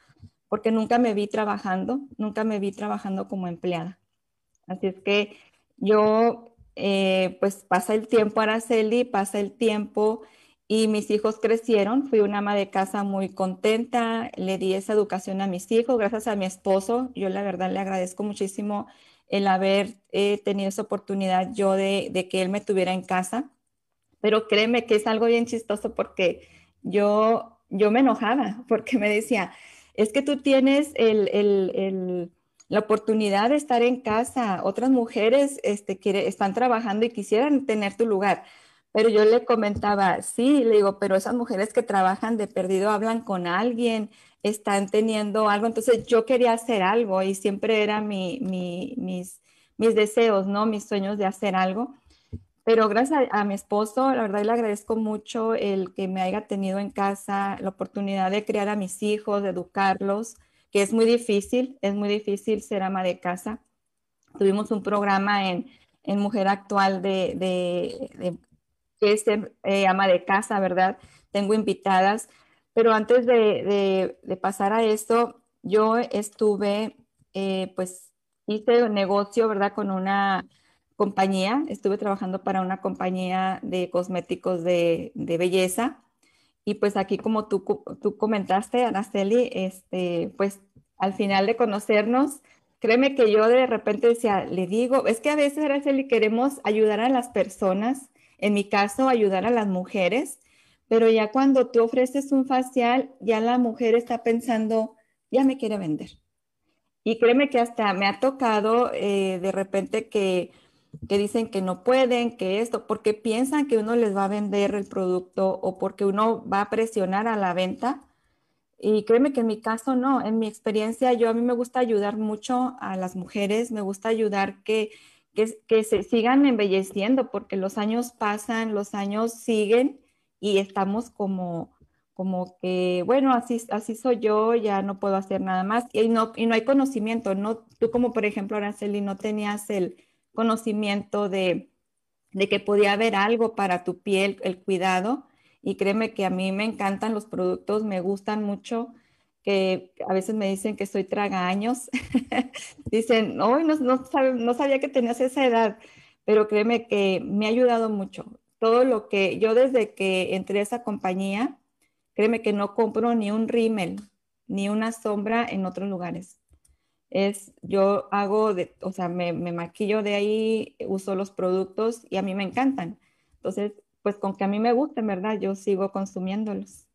porque nunca me vi trabajando, nunca me vi trabajando como empleada. Así es que yo, eh, pues pasa el tiempo, Araceli, pasa el tiempo y mis hijos crecieron. Fui una ama de casa muy contenta, le di esa educación a mis hijos, gracias a mi esposo. Yo la verdad le agradezco muchísimo el haber eh, tenido esa oportunidad yo de, de, que él me tuviera en casa. Pero créeme que es algo bien chistoso porque yo, yo me enojaba, porque me decía, es que tú tienes el, el, el, la oportunidad de estar en casa, otras mujeres este, quiere, están trabajando y quisieran tener tu lugar pero yo le comentaba, sí, le digo, pero esas mujeres que trabajan de perdido hablan con alguien, están teniendo algo. Entonces yo quería hacer algo y siempre era mi, mis, mis deseos, ¿no? Mis sueños de hacer algo. Pero gracias a, mi esposo, la verdad le agradezco mucho el que me haya tenido en casa, la oportunidad de criar a mis hijos, de educarlos, que es muy difícil, es muy difícil ser ama de casa. Tuvimos un programa en, en Mujer Actual de que es eh, ama de casa, ¿verdad? Tengo invitadas, pero antes de, pasar a esto, yo estuve, eh, pues hice un negocio, ¿verdad? Con una compañía, estuve trabajando para una compañía de cosméticos de, de belleza. Y pues aquí, como tú, tú comentaste, Araceli, este, pues al final de conocernos, créeme que yo de repente decía, le digo, es que a veces, Araceli, queremos ayudar a las personas en mi caso, ayudar a las mujeres, pero ya cuando tú ofreces un facial, ya la mujer está pensando, ya me quiere vender. Y créeme que hasta me ha tocado eh, de repente que, que dicen que no pueden, que esto, porque piensan que uno les va a vender el producto o porque uno va a presionar a la venta. Y créeme que en mi caso no, en mi experiencia yo a mí me gusta ayudar mucho a las mujeres, me gusta ayudar que que, se sigan embelleciendo porque los años pasan, los años siguen y estamos como, como que, bueno, así, así soy yo, ya no puedo hacer nada más. Y no, y no hay conocimiento, ¿no? Tú como por ejemplo, Araceli, no tenías el conocimiento de, de que podía haber algo para tu piel, el cuidado. Y créeme que a mí me encantan los productos, me gustan mucho que a veces me dicen que soy tragaños. dicen, no, no, no, sabía que tenías esa edad, pero créeme que me ha ayudado mucho. Todo lo que yo desde que entré a esa compañía, créeme que no compro ni un rímel, ni una sombra en otros lugares. Es, yo hago, de, o sea, me, me maquillo de ahí, uso los productos y a mí me encantan. Entonces, pues con que a mí me gusten, ¿verdad? Yo sigo consumiéndolos.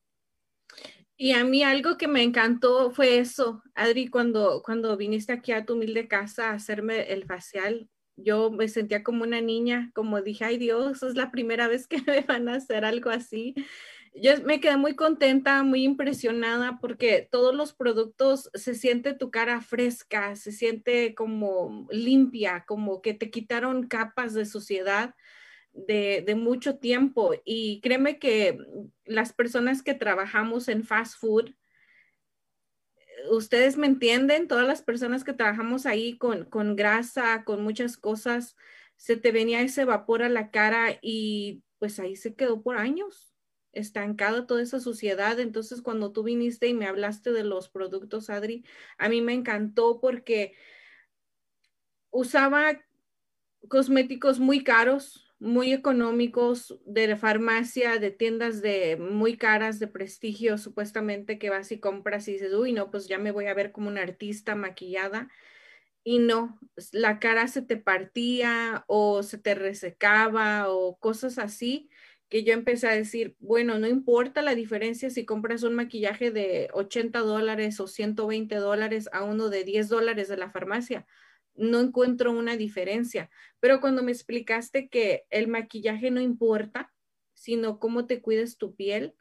Y a mí algo que me encantó fue eso, Adri, cuando, cuando viniste aquí a tu humilde casa a hacerme el facial, yo me sentía como una niña, como dije, ay Dios, es la primera vez que me van a hacer algo así. Yo me quedé muy contenta, muy impresionada porque todos los productos se siente tu cara fresca, se siente como limpia, como que te quitaron capas de suciedad de, mucho tiempo y créeme que las personas que trabajamos en fast food, ustedes me entienden, todas las personas que trabajamos ahí con, con grasa, con muchas cosas, se te venía ese vapor a la cara y pues ahí se quedó por años estancada toda esa suciedad. Entonces, cuando tú viniste y me hablaste de los productos, Adri, a mí me encantó porque usaba cosméticos muy caros, muy económicos de farmacia, de tiendas de muy caras de prestigio, supuestamente que vas y compras y dices, uy, no, pues ya me voy a ver como una artista maquillada. Y no, la cara se te partía o se te resecaba o cosas así que yo empecé a decir, bueno, no importa la diferencia si compras un maquillaje de 80 dólares o 120 dólares a uno de 10 dólares de la farmacia no encuentro una diferencia. Pero cuando me explicaste que el maquillaje no importa, sino cómo te cuides tu piel,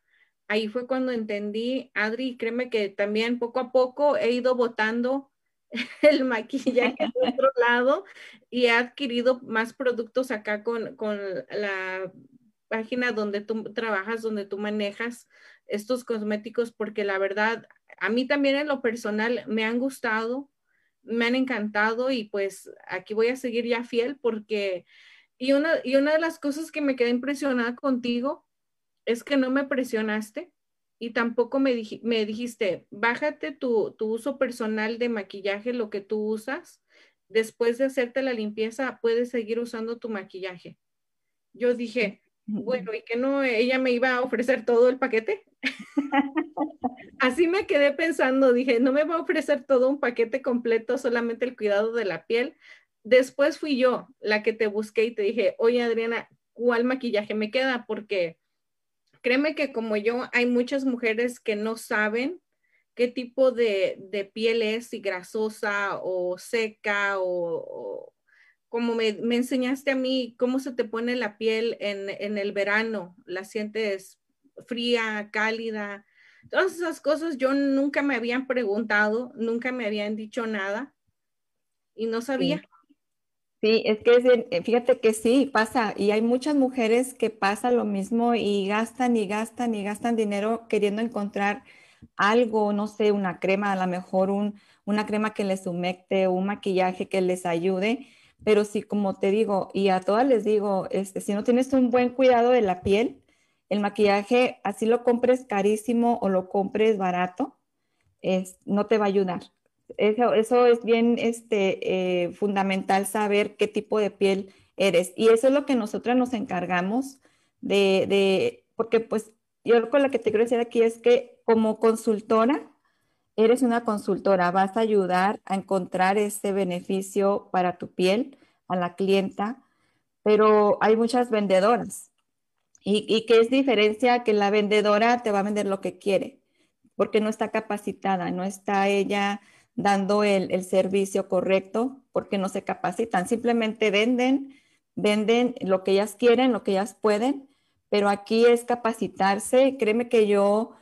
ahí fue cuando entendí, Adri, créeme que también poco a poco he ido botando el maquillaje de otro lado y he adquirido más productos acá con, con la página donde tú trabajas, donde tú manejas estos cosméticos, porque la verdad, a mí también en lo personal me han gustado, me han encantado y pues aquí voy a seguir ya fiel porque, y una, y una de las cosas que me quedé impresionada contigo es que no me presionaste y tampoco me, me dijiste, bájate tu, tu uso personal de maquillaje, lo que tú usas, después de hacerte la limpieza puedes seguir usando tu maquillaje. Yo dije, Bueno, y que no, ella me iba a ofrecer todo el paquete. Así me quedé pensando, dije, no me va a ofrecer todo un paquete completo, solamente el cuidado de la piel. Después fui yo la que te busqué y te dije, oye Adriana, ¿cuál maquillaje me queda? Porque créeme que como yo, hay muchas mujeres que no saben qué tipo de, piel es, si grasosa o seca o, como me, enseñaste a mí, cómo se te pone la piel en, en el verano, la sientes fría, cálida. Todas esas cosas yo nunca me habían preguntado, nunca me habían dicho nada y no sabía. Sí. es que eh, fíjate que sí, pasa, y hay muchas mujeres que pasa lo mismo y gastan y gastan y gastan dinero queriendo encontrar algo, no sé, una crema, a lo mejor un, una crema que les humecte, un maquillaje que les ayude, pero sí, como te digo, y a todas les digo, este, si no tienes un buen cuidado de la piel, el maquillaje, así lo compres carísimo o lo compres barato, es, no te va a ayudar. Eso, es bien este, eh, fundamental saber qué tipo de piel eres. Y eso es lo que nosotras nos encargamos de, de, porque pues yo con lo que te quiero decir aquí es que como consultora, eres una consultora, vas a ayudar a encontrar ese beneficio para tu piel, a la clienta, pero hay muchas vendedoras ¿Y, qué es diferencia? Que la vendedora te va a vender lo que quiere, porque no está capacitada, no está ella dando el, servicio correcto, porque no se capacitan. Simplemente venden, venden lo que ellas quieren, lo que ellas pueden, pero aquí es capacitarse. Créeme que yo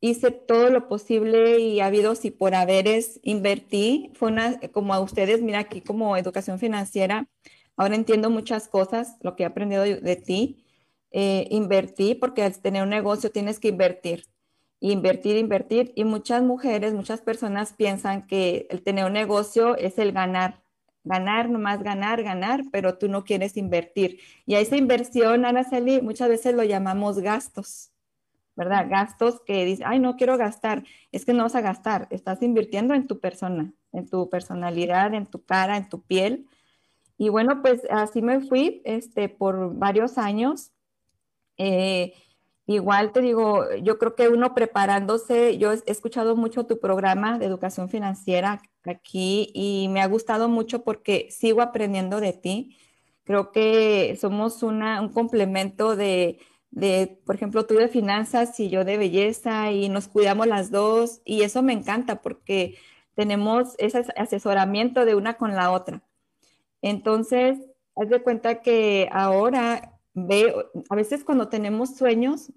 hice todo lo posible y ha habido si por haberes invertí. Fue una, como a ustedes, mira aquí como educación financiera, ahora entiendo muchas cosas, lo que he aprendido de ti eh, invertir, porque al tener un negocio tienes que invertir, invertir, invertir. Y muchas mujeres, muchas personas piensan que el tener un negocio es el ganar, ganar, nomás ganar, ganar, pero tú no quieres invertir. Y a esa inversión, Araceli, muchas veces lo llamamos gastos, ¿verdad? Gastos que dicen, ay, no quiero gastar. Es que no vas a gastar, estás invirtiendo en tu persona, en tu personalidad, en tu cara, en tu piel. Y bueno, pues así me fui este, por varios años eh, igual te digo, yo creo que uno preparándose, yo he escuchado mucho tu programa de educación financiera aquí y me ha gustado mucho porque sigo aprendiendo de ti. Creo que somos una, un complemento de, de, por ejemplo, tú de finanzas y yo de belleza y nos cuidamos las dos y eso me encanta porque tenemos ese asesoramiento de una con la otra. Entonces, haz de cuenta que ahora veo, a veces cuando tenemos sueños,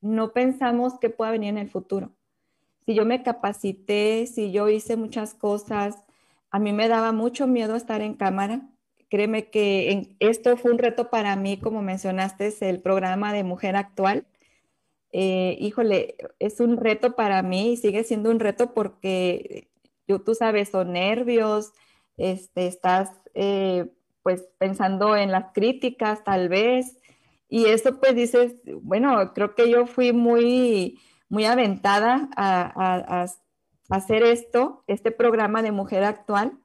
no pensamos qué pueda venir en el futuro. Si yo me capacité, si yo hice muchas cosas, a mí me daba mucho miedo estar en cámara. Créeme que esto fue un reto para mí, como mencionaste, es el programa de Mujer Actual. Eh, híjole, es un reto para mí y sigue siendo un reto porque yo, tú sabes, son nervios, este, estás eh, pues pensando en las críticas tal vez. Y eso pues dices, bueno, creo que yo fui muy, muy aventada a, hacer esto, este programa de Mujer Actual,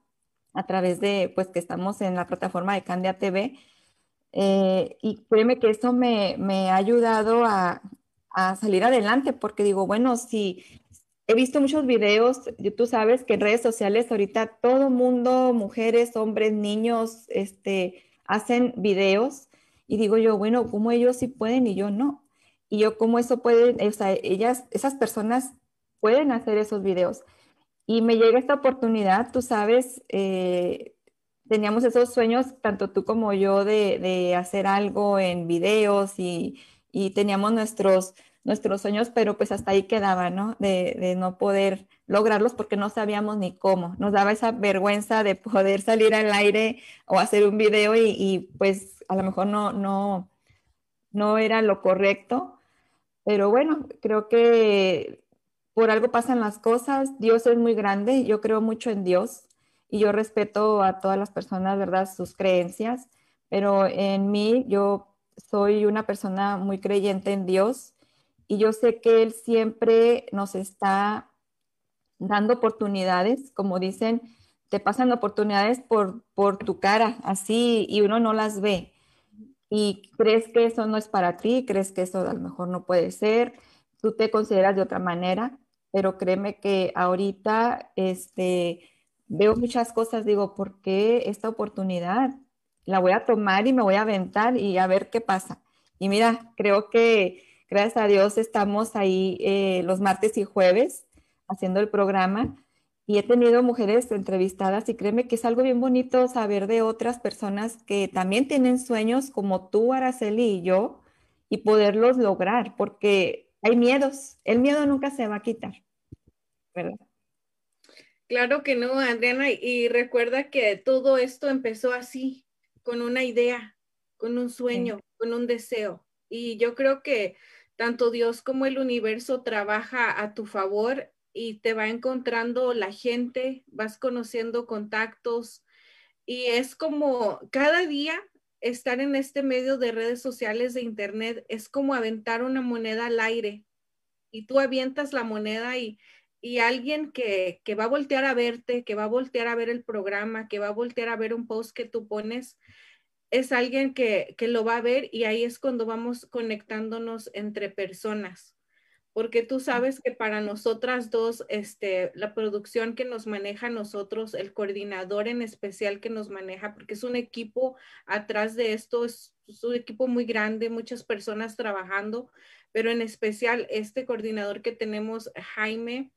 a través de, pues que estamos en la plataforma de Candia TV. Eh, y créeme que eso me, me ha ayudado a, a, salir adelante, porque digo, bueno, si he visto muchos videos, tú sabes que en redes sociales ahorita todo mundo, mujeres, hombres, niños, este, hacen videos y digo yo, bueno, ¿cómo ellos sí pueden y yo no? Y yo, ¿cómo eso pueden, o sea, ellas, esas personas pueden hacer esos videos? Y me llega esta oportunidad, tú sabes, eh, teníamos esos sueños, tanto tú como yo, de, de hacer algo en videos y, y teníamos nuestros nuestros sueños, pero pues hasta ahí quedaba, ¿no? De, no poder lograrlos porque no sabíamos ni cómo. Nos daba esa vergüenza de poder salir al aire o hacer un video y, pues a lo mejor no, no, no era lo correcto. Pero bueno, creo que por algo pasan las cosas. Dios es muy grande, yo creo mucho en Dios y yo respeto a todas las personas, ¿verdad? Sus creencias, pero en mí yo soy una persona muy creyente en Dios y yo sé que Él siempre nos está dando oportunidades, como dicen, te pasan oportunidades por, por tu cara, así, y uno no las ve. y crees que eso no es para ti, crees que eso a lo mejor no puede ser, tú te consideras de otra manera, pero créeme que ahorita este, veo muchas cosas, digo, ¿por qué esta oportunidad? La voy a tomar y me voy a aventar y a ver qué pasa. Y mira, creo que gracias a Dios estamos ahí eh, los martes y jueves haciendo el programa y he tenido mujeres entrevistadas y créeme que es algo bien bonito saber de otras personas que también tienen sueños como tú, Araceli y yo, y poderlos lograr, porque hay miedos. El miedo nunca se va a quitar, ¿verdad? Claro que no, Adriana, y recuerda que todo esto empezó así, con una idea, con un sueño, con un deseo. Y yo creo que tanto Dios como el universo trabaja a tu favor y te va encontrando la gente, vas conociendo contactos y es como cada día estar en este medio de redes sociales de internet es como aventar una moneda al aire y tú avientas la moneda y, y alguien que, que, va a voltear a verte, que va a voltear a ver el programa, que va a voltear a ver un post que tú pones, es alguien que, que lo va a ver y ahí es cuando vamos conectándonos entre personas porque tú sabes que para nosotras dos, este, la producción que nos maneja nosotros, el coordinador en especial que nos maneja, porque es un equipo atrás de esto, es, un equipo muy grande, muchas personas trabajando, pero en especial este coordinador que tenemos, Jaime,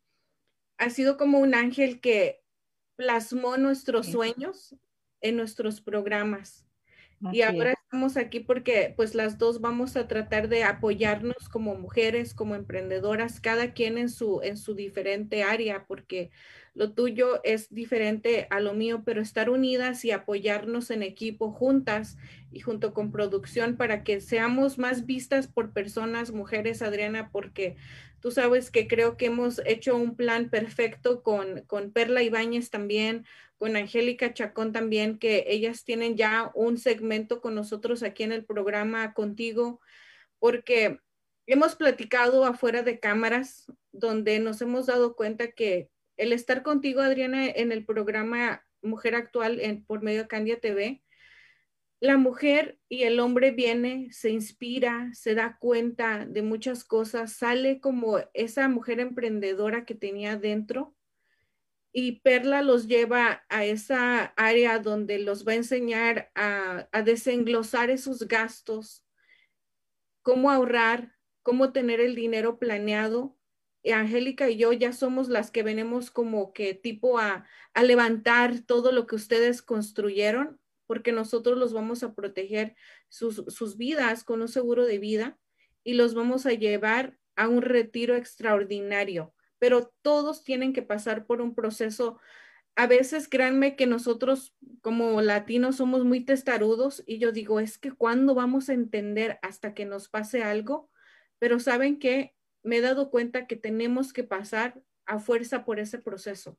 ha sido como un ángel que plasmó nuestros sueños en nuestros programas. Y ahora estamos aquí porque pues las dos vamos a tratar de apoyarnos como mujeres, como emprendedoras, cada quien en su, en su diferente área, porque lo tuyo es diferente a lo mío, pero estar unidas y apoyarnos en equipo juntas y junto con producción para que seamos más vistas por personas, mujeres, Adriana, porque tú sabes que creo que hemos hecho un plan perfecto con, con Perla Ibáñez también, con Angélica Chacón también, que ellas tienen ya un segmento con nosotros aquí en el programa contigo, porque hemos platicado afuera de cámaras donde nos hemos dado cuenta que el estar contigo, Adriana, en el programa Mujer Actual por medio de Candia TV, la mujer y el hombre viene, se inspira, se da cuenta de muchas cosas, sale como esa mujer emprendedora que tenía dentro y Perla los lleva a esa área donde los va a enseñar a, desenglosar esos gastos, cómo ahorrar, cómo tener el dinero planeado. Y Angélica y yo ya somos las que venimos como que tipo a, a levantar todo lo que ustedes construyeron, porque nosotros los vamos a proteger sus, sus vidas con un seguro de vida y los vamos a llevar a un retiro extraordinario pero todos tienen que pasar por un proceso. A veces créanme que nosotros como latinos somos muy testarudos y yo digo, es que cuando vamos a entender hasta que nos pase algo, pero saben que me he dado cuenta que tenemos que pasar a fuerza por ese proceso.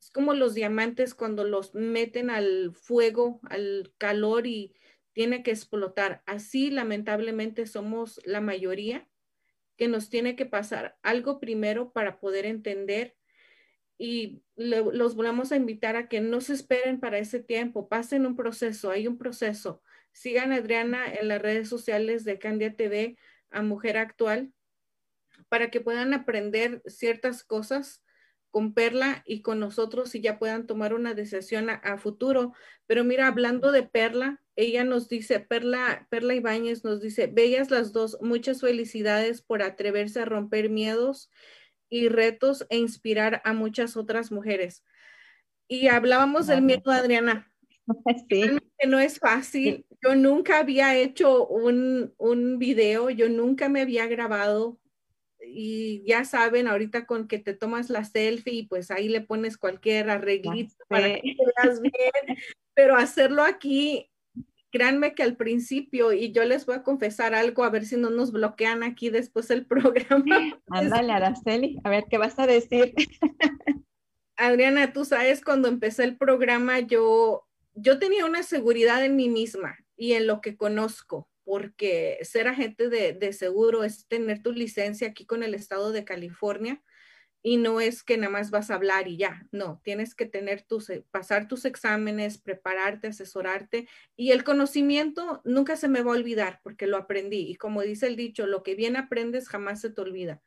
Es como los diamantes cuando los meten al fuego, al calor y tiene que explotar. Así lamentablemente somos la mayoría que nos tiene que pasar algo primero para poder entender y los volvemos a invitar a que no se esperen para ese tiempo, pasen un proceso, hay un proceso. Sigan a Adriana en las redes sociales de Candia TV a Mujer Actual para que puedan aprender ciertas cosas con Perla y con nosotros y ya puedan tomar una decisión a, futuro. Pero mira, hablando de Perla, ella nos dice, Perla, Perla Ibáñez nos dice, bellas las dos, muchas felicidades por atreverse a romper miedos y retos e inspirar a muchas otras mujeres. Y hablábamos del miedo, Adriana. Sí. No es fácil. Yo nunca había hecho un, un video, yo nunca me había grabado y ya saben, ahorita con que te tomas la selfie y pues ahí le pones cualquier arreglito para que te veas bien, pero hacerlo aquí, créanme que al principio, y yo les voy a confesar algo, a ver si no nos bloquean aquí después el programa. Ándale, Araceli, a ver qué vas a decir. Adriana, tú sabes, cuando empecé el programa, yo, yo tenía una seguridad en mí misma y en lo que conozco porque ser agente de, seguro es tener tu licencia aquí con el estado de California y no es que nada más vas a hablar y ya, no, tienes que tener tus, eh, pasar tus exámenes, prepararte, asesorarte y el conocimiento nunca se me va a olvidar porque lo aprendí y como dice el dicho, lo que bien aprendes jamás se te olvida.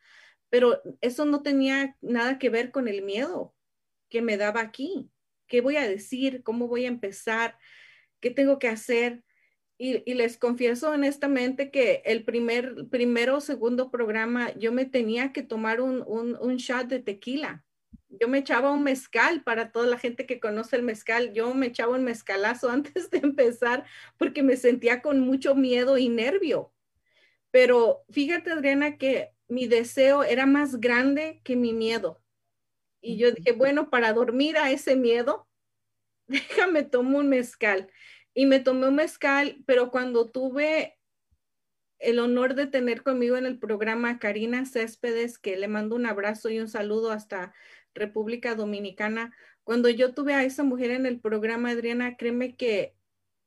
Pero eso no tenía nada que ver con el miedo que me daba aquí. ¿Qué voy a decir? ¿Cómo voy a empezar? ¿Qué tengo que hacer? Y, les confieso honestamente que el primer, primero o segundo programa yo me tenía que tomar un, un, shot de tequila. Yo me echaba un mezcal para toda la gente que conoce el mezcal. Yo me echaba un mezcalazo antes de empezar porque me sentía con mucho miedo y nervio. Pero fíjate, Adriana, que mi deseo era más grande que mi miedo. Y yo dije, bueno, para dormir a ese miedo, déjame tomar un mezcal y me tomé un mezcal, pero cuando tuve el honor de tener conmigo en el programa Karina Céspedes, que le mando un abrazo y un saludo hasta República Dominicana, cuando yo tuve a esa mujer en el programa, Adriana, créeme que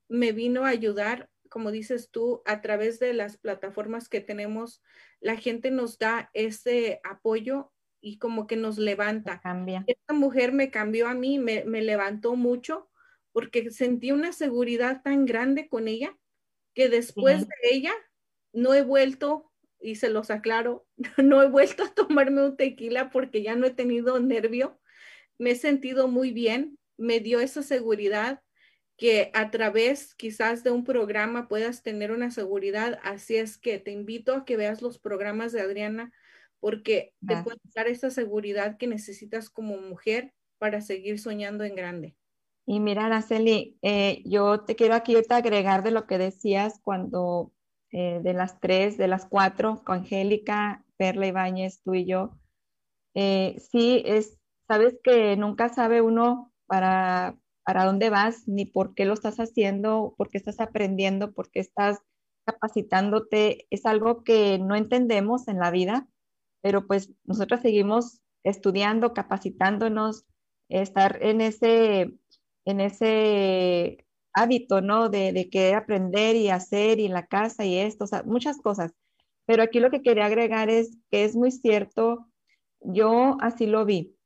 me vino a ayudar, como dices tú, a través de las plataformas que tenemos, la gente nos da ese apoyo y como que nos levanta. Cambia. Esta mujer me cambió a mí, me, me levantó mucho porque sentí una seguridad tan grande con ella que después de ella no he vuelto, y se los aclaro, no he vuelto a tomarme un tequila porque ya no he tenido nervio. Me he sentido muy bien, me dio esa seguridad que a través quizás de un programa puedas tener una seguridad. Así es que te invito a que veas los programas de Adriana porque te puede dar esa seguridad que necesitas como mujer para seguir soñando en grande. Y mira, Araceli, eh, yo te quiero aquí agregar de lo que decías cuando eh, de las tres, de las cuatro, con Angélica, Perla Ibáñez, tú y yo. Eh, sí, es, sabes que nunca sabe uno para, para dónde vas, ni por qué lo estás haciendo, por qué estás aprendiendo, por qué estás capacitándote. Es algo que no entendemos en la vida, pero pues nosotros seguimos estudiando, capacitándonos, estar en ese en ese hábito, ¿no? De, de querer aprender y hacer y la casa y esto, o sea, muchas cosas. Pero aquí lo que quería agregar es que es muy cierto, yo así lo vi.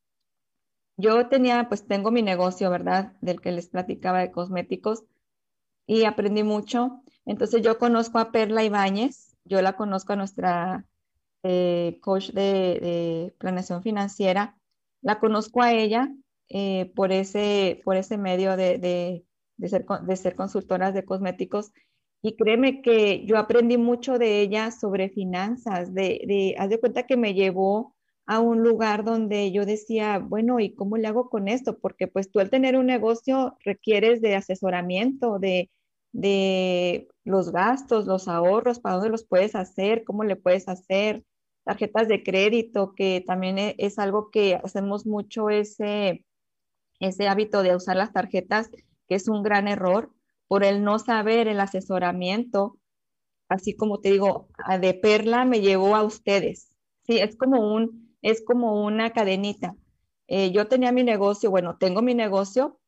Yo tenía, pues tengo mi negocio, ¿verdad? Del que les platicaba de cosméticos y aprendí mucho. Entonces yo conozco a Perla Ibáñez, yo la conozco a nuestra eh, coach de, de planeación financiera, la conozco a ella eh, por, ese, por ese medio de, de, ser, de ser consultoras de cosméticos. Y créeme que yo aprendí mucho de ella sobre finanzas, de, de, haz de cuenta que me llevó a un lugar donde yo decía, bueno, ¿y cómo le hago con esto? Porque pues tú al tener un negocio requieres de asesoramiento, de, de los gastos, los ahorros, para dónde los puedes hacer, cómo le puedes hacer, tarjetas de crédito, que también e, es algo que hacemos mucho ese, ese hábito de usar las tarjetas, que es un gran error por el no saber el asesoramiento, así como te digo, de Perla me llevó a ustedes. Sí, es como un, es como una cadenita. Eh, yo tenía mi negocio, bueno, tengo mi negocio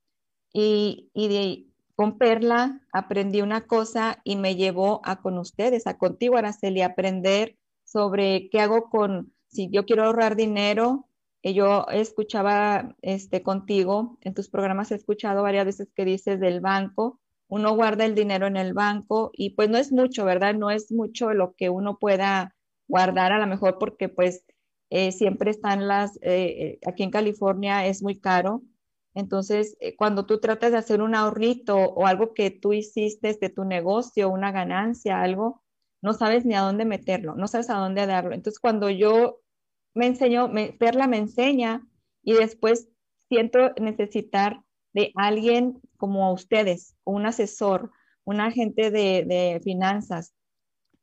y, y con Perla aprendí una cosa y me llevó a con ustedes, a contigo, Araceli, a aprender sobre qué hago con, si yo quiero ahorrar dinero, yo escuchaba este, contigo, en tus programas he escuchado varias veces que dices del banco, uno guarda el dinero en el banco y pues no es mucho, ¿verdad? No es mucho lo que uno pueda guardar a lo mejor porque pues eh, siempre están las, eh, aquí en California es muy caro. Entonces, eh, cuando tú tratas de hacer un ahorrito o algo que tú hiciste de tu negocio, una ganancia, algo, no sabes ni a dónde meterlo, no sabes a dónde darlo. Entonces, cuando yo me enseñó, Perla me enseña y después siento necesitar de alguien como ustedes, un asesor, un agente de, de finanzas,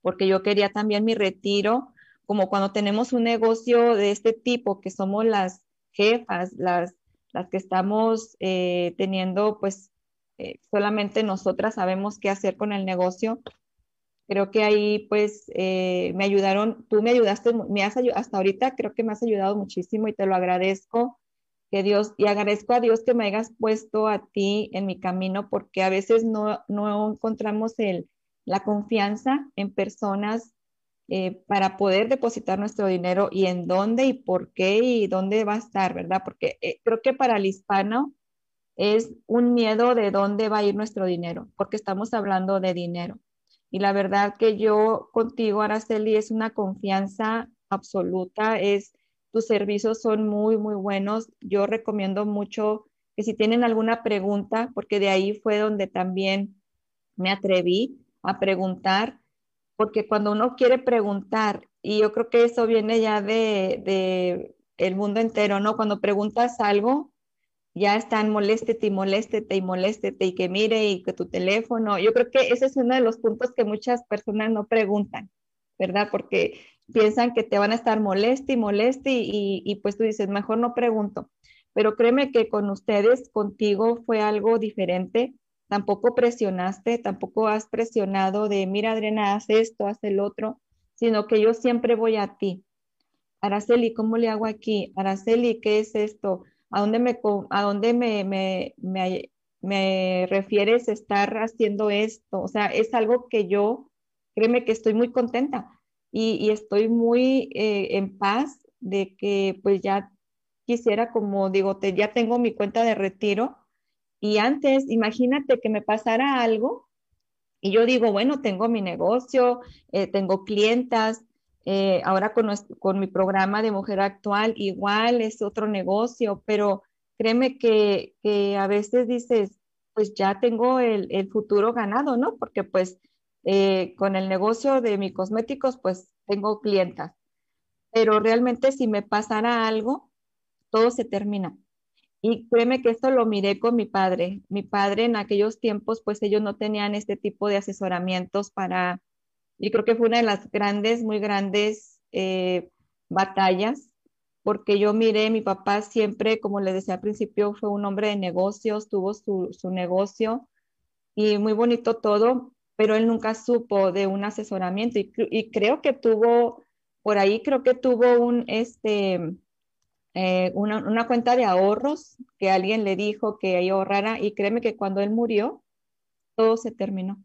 porque yo quería también mi retiro, como cuando tenemos un negocio de este tipo, que somos las jefas, las, las que estamos eh, teniendo, pues eh, solamente nosotras sabemos qué hacer con el negocio, Creo que ahí pues eh, me ayudaron, tú me ayudaste, me has hasta ahorita creo que me has ayudado muchísimo y te lo agradezco. Que Dios, y agradezco a Dios que me hayas puesto a ti en mi camino porque a veces no, no encontramos el, la confianza en personas eh, para poder depositar nuestro dinero y en dónde y por qué y dónde va a estar, ¿verdad? Porque eh, creo que para el hispano es un miedo de dónde va a ir nuestro dinero, porque estamos hablando de dinero. Y la verdad que yo contigo, Araceli, es una confianza absoluta, es tus servicios son muy, muy buenos. Yo recomiendo mucho que si tienen alguna pregunta, porque de ahí fue donde también me atreví a preguntar, porque cuando uno quiere preguntar, y yo creo que eso viene ya de, de el mundo entero, ¿no? Cuando preguntas algo, ya están moléstete y moléstete y moléstete y que mire y que tu teléfono. Yo creo que ese es uno de los puntos que muchas personas no preguntan, ¿verdad? Porque piensan que te van a estar moleste y moleste y, y, pues tú dices, mejor no pregunto. Pero créeme que con ustedes, contigo fue algo diferente. Tampoco presionaste, tampoco has presionado de, mira, Adriana, haz esto, haz el otro, sino que yo siempre voy a ti. Araceli, ¿cómo le hago aquí? Araceli, ¿qué es esto? ¿A dónde me, a dónde me, me, me, refieres estar haciendo esto? O sea, es algo que yo, créeme que estoy muy contenta y, estoy muy eh, en paz de que pues ya quisiera, como digo, te, ya tengo mi cuenta de retiro y antes, imagínate que me pasara algo y yo digo, bueno, tengo mi negocio, eh, tengo clientas, eh, ahora con, con, mi programa de mujer actual igual es otro negocio, pero créeme que, que a veces dices, pues ya tengo el, el, futuro ganado, ¿no? Porque pues eh, con el negocio de mis cosméticos, pues tengo clientas. Pero realmente si me pasara algo, todo se termina. Y créeme que esto lo miré con mi padre. Mi padre en aquellos tiempos, pues ellos no tenían este tipo de asesoramientos para, y creo que fue una de las grandes, muy grandes eh, batallas, porque yo miré, mi papá siempre, como les decía al principio, fue un hombre de negocios, tuvo su, su negocio y muy bonito todo, pero él nunca supo de un asesoramiento y, creo que tuvo, por ahí creo que tuvo un, este, eh, una, una, cuenta de ahorros que alguien le dijo que ahorrara y créeme que cuando él murió, todo se terminó.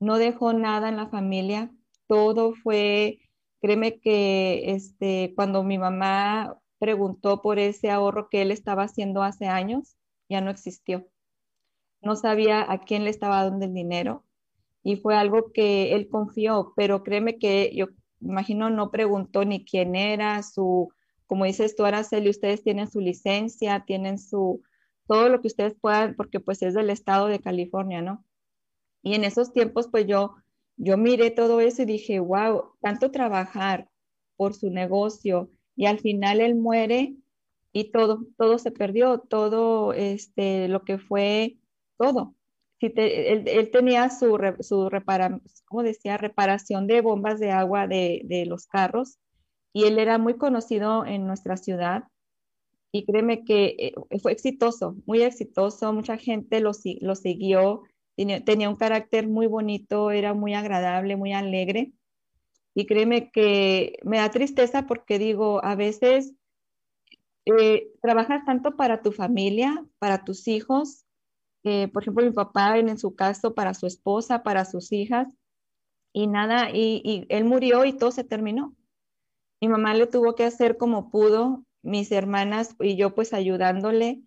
No dejó nada en la familia, todo fue, créeme que este, cuando mi mamá preguntó por ese ahorro que él estaba haciendo hace años, ya no existió. No sabía a quién le estaba dando el dinero y fue algo que él confió, pero créeme que yo imagino no preguntó ni quién era, su, como dices tú, Araceli, ustedes tienen su licencia, tienen su, todo lo que ustedes puedan, porque pues es del estado de California, ¿no? Y en esos tiempos, pues yo, yo miré todo eso y dije, wow, tanto trabajar por su negocio y al final él muere y todo, todo se perdió, todo este, lo que fue, todo. Si él, tenía su, su como decía, reparación de bombas de agua de, de, los carros. Y él era muy conocido en nuestra ciudad. Y créeme que eh, fue exitoso, muy exitoso, mucha gente lo, lo siguió, tenía, un carácter muy bonito, era muy agradable, muy alegre y créeme que me da tristeza porque digo, a veces eh, trabajas tanto para tu familia, para tus hijos, eh, por ejemplo, mi papá en, su caso para su esposa, para sus hijas, y nada, y, él murió y todo se terminó. Mi mamá le tuvo que hacer como pudo, mis hermanas y yo pues ayudándole,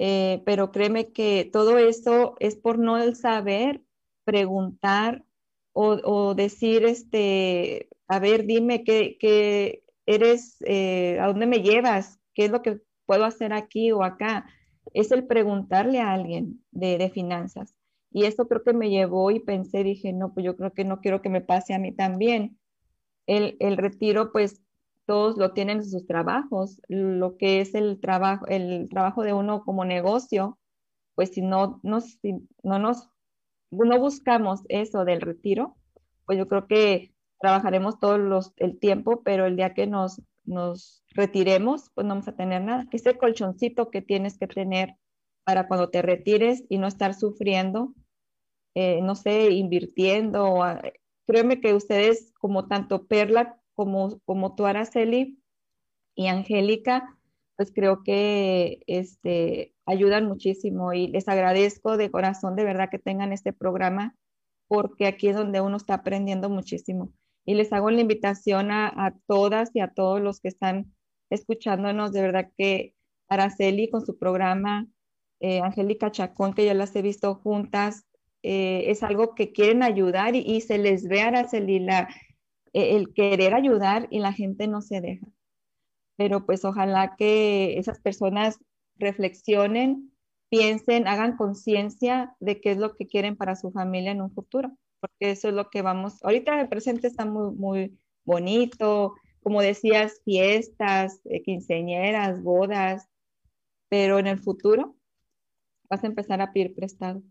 eh, pero créeme que todo eso es por no el saber preguntar o, decir, este, a ver, dime qué, eres, eh, a dónde me llevas, qué es lo que puedo hacer aquí o acá es el preguntarle a alguien de, finanzas. Y eso creo que me llevó y pensé, dije, no, pues yo creo que no quiero que me pase a mí también. El, el retiro, pues todos lo tienen en sus trabajos, lo que es el trabajo, el trabajo de uno como negocio, pues si no, no, no nos, no buscamos eso del retiro, pues yo creo que trabajaremos todo los, el tiempo, pero el día que nos nos retiremos, pues no vamos a tener nada. Ese colchoncito que tienes que tener para cuando te retires y no estar sufriendo, eh, no sé, invirtiendo. Créeme que ustedes, como tanto Perla como, como tú, Araceli y Angélica, pues creo que este, ayudan muchísimo y les agradezco de corazón de verdad que tengan este programa porque aquí es donde uno está aprendiendo muchísimo. Y les hago la invitación a, todas y a todos los que están escuchándonos, de verdad que Araceli con su programa, eh, Angélica Chacón, que ya las he visto juntas, eh, es algo que quieren ayudar y, se les ve a Araceli la, el querer ayudar y la gente no se deja. Pero pues ojalá que esas personas reflexionen, piensen, hagan conciencia de qué es lo que quieren para su familia en un futuro, porque eso es lo que vamos, ahorita el presente está muy, muy bonito, como decías, fiestas, eh, quinceañeras, bodas, pero en el futuro vas a empezar a pedir prestado.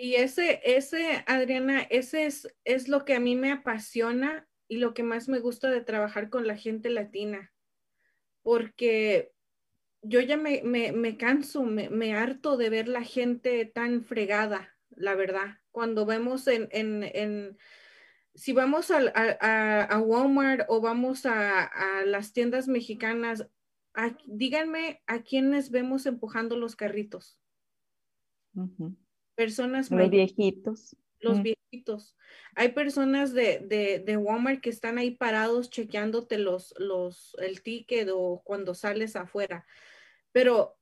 Y ese, ese, Adriana, ese es, es lo que a mí me apasiona y lo que más me gusta de trabajar con la gente latina, porque yo ya me, me, canso, me, harto de ver la gente tan fregada, la verdad. Cuando vemos en, en, en si vamos a, a, Walmart o vamos a, las tiendas mexicanas, díganme a quiénes vemos empujando los carritos. Personas Los viejitos. Los viejitos. Hay personas de, de, de, Walmart que están ahí parados chequeándote los, los, el ticket o cuando sales afuera. Pero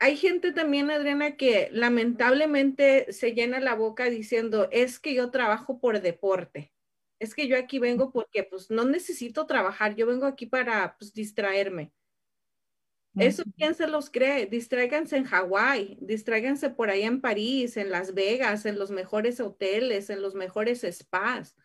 hay gente también, Adriana, que lamentablemente se llena la boca diciendo, es que yo trabajo por deporte. Es que yo aquí vengo porque pues no necesito trabajar, yo vengo aquí para pues, distraerme. Eso quién se los cree, distráiganse en Hawái, distráiganse por ahí en París, en Las Vegas, en los mejores hoteles, en los mejores spas.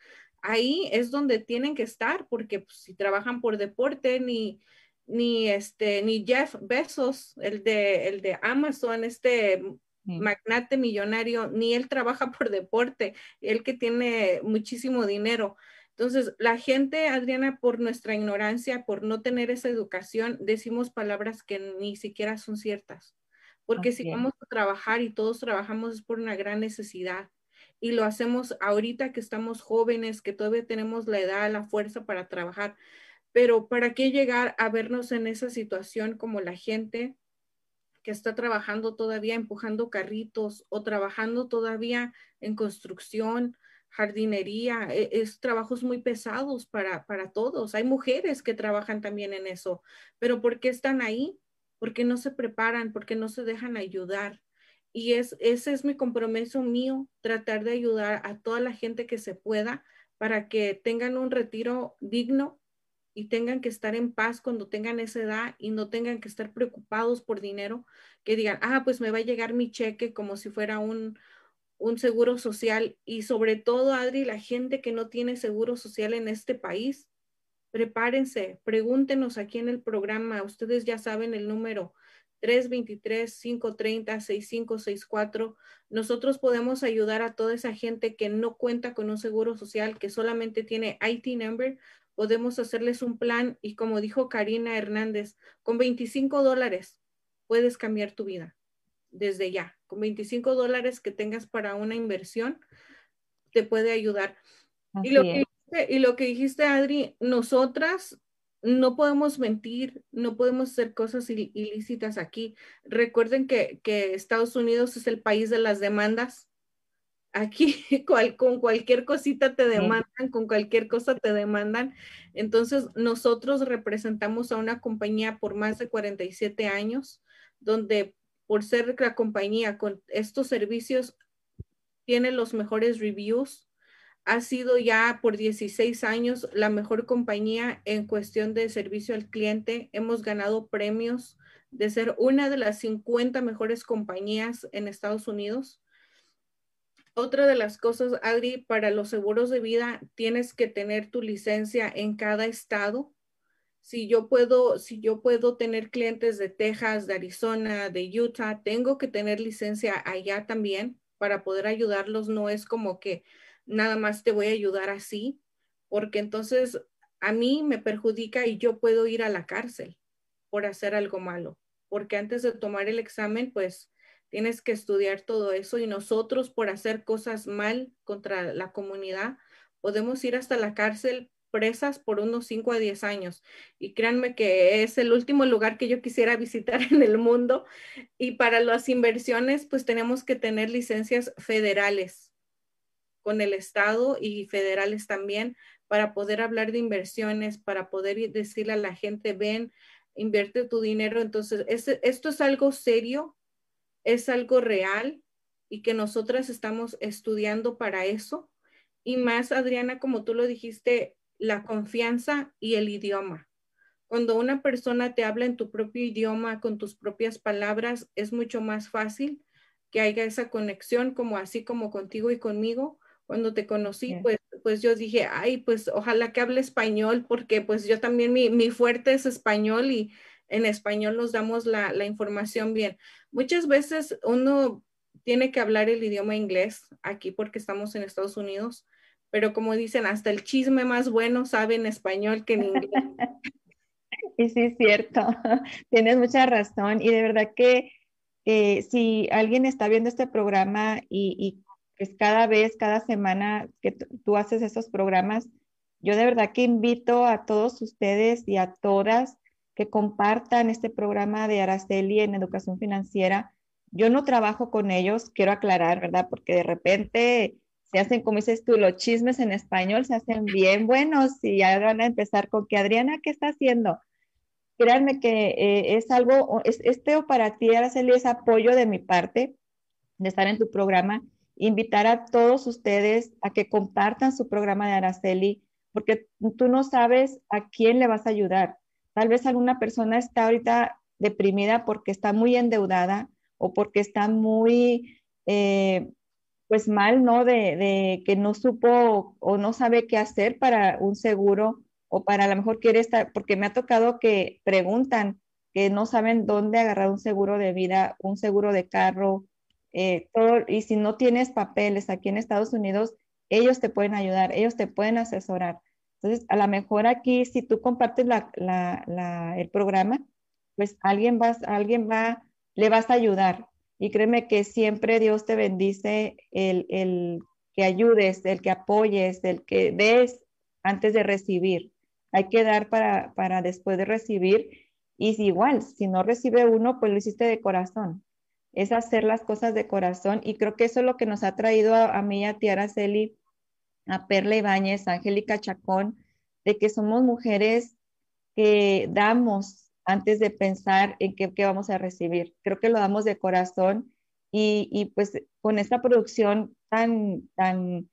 Ahí es donde tienen que estar porque pues, si trabajan por deporte ni, ni este, ni Jeff Bezos, el de, el de Amazon, este magnate millonario, ni él trabaja por deporte, él que tiene muchísimo dinero. Entonces, la gente, Adriana, por nuestra ignorancia, por no tener esa educación, decimos palabras que ni siquiera son ciertas. Porque si vamos a trabajar y todos trabajamos es por una gran necesidad. Y lo hacemos ahorita que estamos jóvenes, que todavía tenemos la edad, la fuerza para trabajar. Pero ¿para qué llegar a vernos en esa situación como la gente que está trabajando todavía empujando carritos o trabajando todavía en construcción, jardinería, e, es, trabajos muy pesados para, para todos. Hay mujeres que trabajan también en eso, pero ¿por qué están ahí? Porque no se preparan, porque no se dejan ayudar. Y es, ese es mi compromiso mío, tratar de ayudar a toda la gente que se pueda para que tengan un retiro digno y tengan que estar en paz cuando tengan esa edad y no tengan que estar preocupados por dinero, que digan, ah, pues me va a llegar mi cheque como si fuera un, un seguro social y sobre todo, Adri, la gente que no tiene seguro social en este país, prepárense, pregúntenos aquí en el programa, ustedes ya saben el número 323-530-6564. Nosotros podemos ayudar a toda esa gente que no cuenta con un seguro social, que solamente tiene IT number. Podemos hacerles un plan y como dijo Karina Hernández, con 25 dólares puedes cambiar tu vida desde ya. Con 25 dólares que tengas para una inversión, te puede ayudar. Y lo, que dijiste, y lo que dijiste, Adri, nosotras no podemos mentir, no podemos hacer cosas ilícitas aquí. Recuerden que, que Estados Unidos es el país de las demandas aquí con cualquier cosita te demandan, con cualquier cosa te demandan. Entonces, nosotros representamos a una compañía por más de 47 años, donde por ser la compañía con estos servicios tiene los mejores reviews. Ha sido ya por 16 años la mejor compañía en cuestión de servicio al cliente. Hemos ganado premios de ser una de las 50 mejores compañías en Estados Unidos otra de las cosas, Adri, para los seguros de vida tienes que tener tu licencia en cada estado. Si yo puedo, si yo puedo tener clientes de Texas, de Arizona, de Utah, tengo que tener licencia allá también para poder ayudarlos. No es como que nada más te voy a ayudar así, porque entonces a mí me perjudica y yo puedo ir a la cárcel por hacer algo malo, porque antes de tomar el examen, pues tienes que estudiar todo eso y nosotros por hacer cosas mal contra la comunidad podemos ir hasta la cárcel presas por unos 5 a 10 años. Y créanme que es el último lugar que yo quisiera visitar en el mundo. Y para las inversiones, pues tenemos que tener licencias federales con el Estado y federales también para poder hablar de inversiones, para poder decirle a la gente, ven, invierte tu dinero. Entonces, esto es algo serio, es algo real y que nosotras estamos estudiando para eso. Y más, Adriana, como tú lo dijiste, la confianza y el idioma. Cuando una persona te habla en tu propio idioma, con tus propias palabras, es mucho más fácil que haya esa conexión, como así como contigo y conmigo. Cuando te conocí, pues, pues yo dije, ay, pues ojalá que hable español, porque pues yo también mi, mi fuerte es español y en español nos damos la, la información bien. Muchas veces uno tiene que hablar el idioma inglés aquí porque estamos en Estados Unidos, pero como dicen, hasta el chisme más bueno sabe en español que en inglés. Y sí, es cierto, tienes mucha razón. Y de verdad que eh, si alguien está viendo este programa y, y es cada vez, cada semana que tú haces esos programas, yo de verdad que invito a todos ustedes y a todas que compartan este programa de Araceli en educación financiera. Yo no trabajo con ellos, quiero aclarar, ¿verdad? Porque de repente se hacen, como dices tú, los chismes en español se hacen bien buenos y ya van a empezar con que Adriana, ¿qué está haciendo? Créanme que eh, es algo, es, este para ti, Araceli, es apoyo de mi parte de estar en tu programa. Invitar a todos ustedes a que compartan su programa de Araceli, porque tú no sabes a quién le vas a ayudar. Tal vez alguna persona está ahorita deprimida porque está muy endeudada o porque está muy, eh, pues mal, ¿no? De, de, que no supo o no sabe qué hacer para un seguro o para a lo mejor quiere estar, porque me ha tocado que preguntan que no saben dónde agarrar un seguro de vida, un seguro de carro, eh, y si no tienes papeles aquí en Estados Unidos, ellos te pueden ayudar, ellos te pueden asesorar. Entonces, a lo mejor aquí, si tú compartes el programa, pues alguien, va, alguien va, le vas a ayudar. Y créeme que siempre Dios te bendice el, el que ayudes, el que apoyes, el que des antes de recibir hay que dar para, para después de recibir. Y igual, si no recibe uno, pues lo hiciste de corazón. Es hacer las cosas de corazón. Y creo que eso es lo que nos ha traído a, mí, a Tiara Celi, a Perla Ibáñez, a Angélica Chacón, de que somos mujeres que damos antes de pensar en qué, qué, vamos a recibir. Creo que lo damos de corazón y, y pues con esta producción tan, tan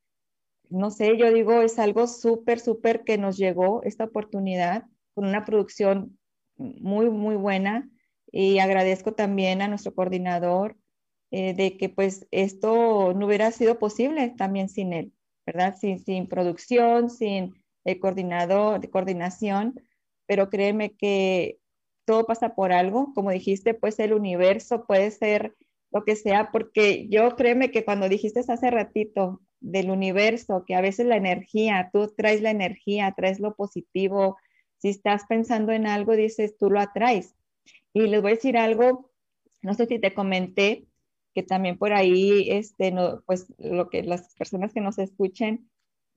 no sé, yo digo, es algo súper, súper que nos llegó esta oportunidad con una producción muy, muy buena. Y agradezco también a nuestro coordinador eh, de que pues esto no hubiera sido posible también sin él, ¿verdad? Sin, sin producción, sin el coordinador, de coordinación, pero créeme que todo pasa por algo, como dijiste, puede ser el universo, puede ser lo que sea, porque yo créeme que cuando dijiste hace ratito, del universo, que a veces la energía, tú traes la energía, traes lo positivo. Si estás pensando en algo, dices, tú lo atraes. Y les voy a decir algo, no sé si te comenté, que también por ahí, este, no, pues lo que las personas que nos escuchen,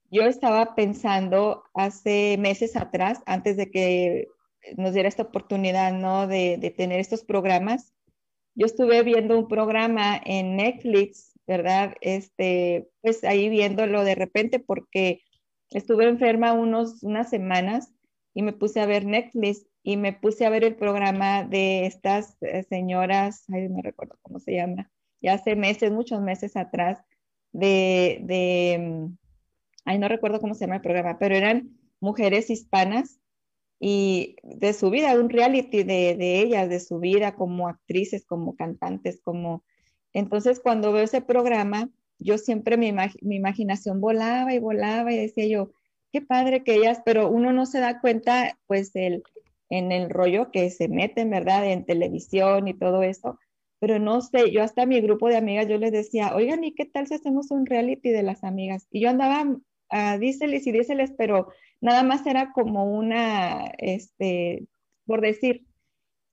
yo estaba pensando hace meses atrás, antes de que nos diera esta oportunidad, ¿no? De, de tener estos programas. Yo estuve viendo un programa en Netflix ¿verdad? Este, pues ahí viéndolo de repente porque estuve enferma unos, unas semanas y me puse a ver Netflix y me puse a ver el programa de estas eh, señoras, ay, no recuerdo cómo se llama, ya hace meses, muchos meses atrás, de, de, mm, ay, no recuerdo cómo se llama el programa, pero eran mujeres hispanas y de su vida, un reality de, de ellas, de su vida como actrices, como cantantes, como entonces, cuando veo ese programa, yo siempre mi, mi, imaginación volaba y volaba y decía yo, qué padre que ellas, pero uno no se da cuenta, pues, el, en el rollo que se meten, ¿verdad? En televisión y todo eso. Pero no sé, yo hasta mi grupo de amigas, yo les decía, oigan, ¿y qué tal si hacemos un reality de las amigas? Y yo andaba a díseles y díseles, pero nada más era como una, este, por decir,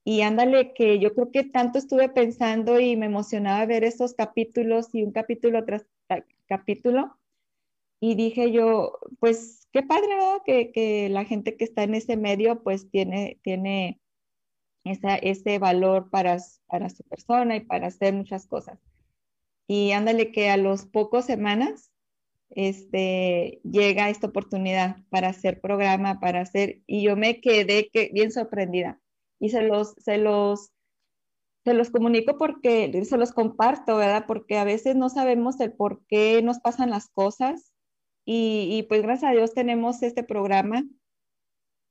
y ándale, que yo creo que tanto estuve pensando y me emocionaba ver esos capítulos y un capítulo tras capítulo. Y dije yo, pues qué padre, ¿verdad? Que, la gente que está en ese medio, pues tiene, tiene ese valor para, para su persona y para hacer muchas cosas. Y ándale, que a los pocos semanas este, llega esta oportunidad para hacer programa, para hacer, y yo me quedé que, bien sorprendida. Y se los, se los, se los comunico porque, se los comparto, ¿verdad? Porque a veces no sabemos el por qué nos pasan las cosas. Y, y pues gracias a Dios tenemos este programa.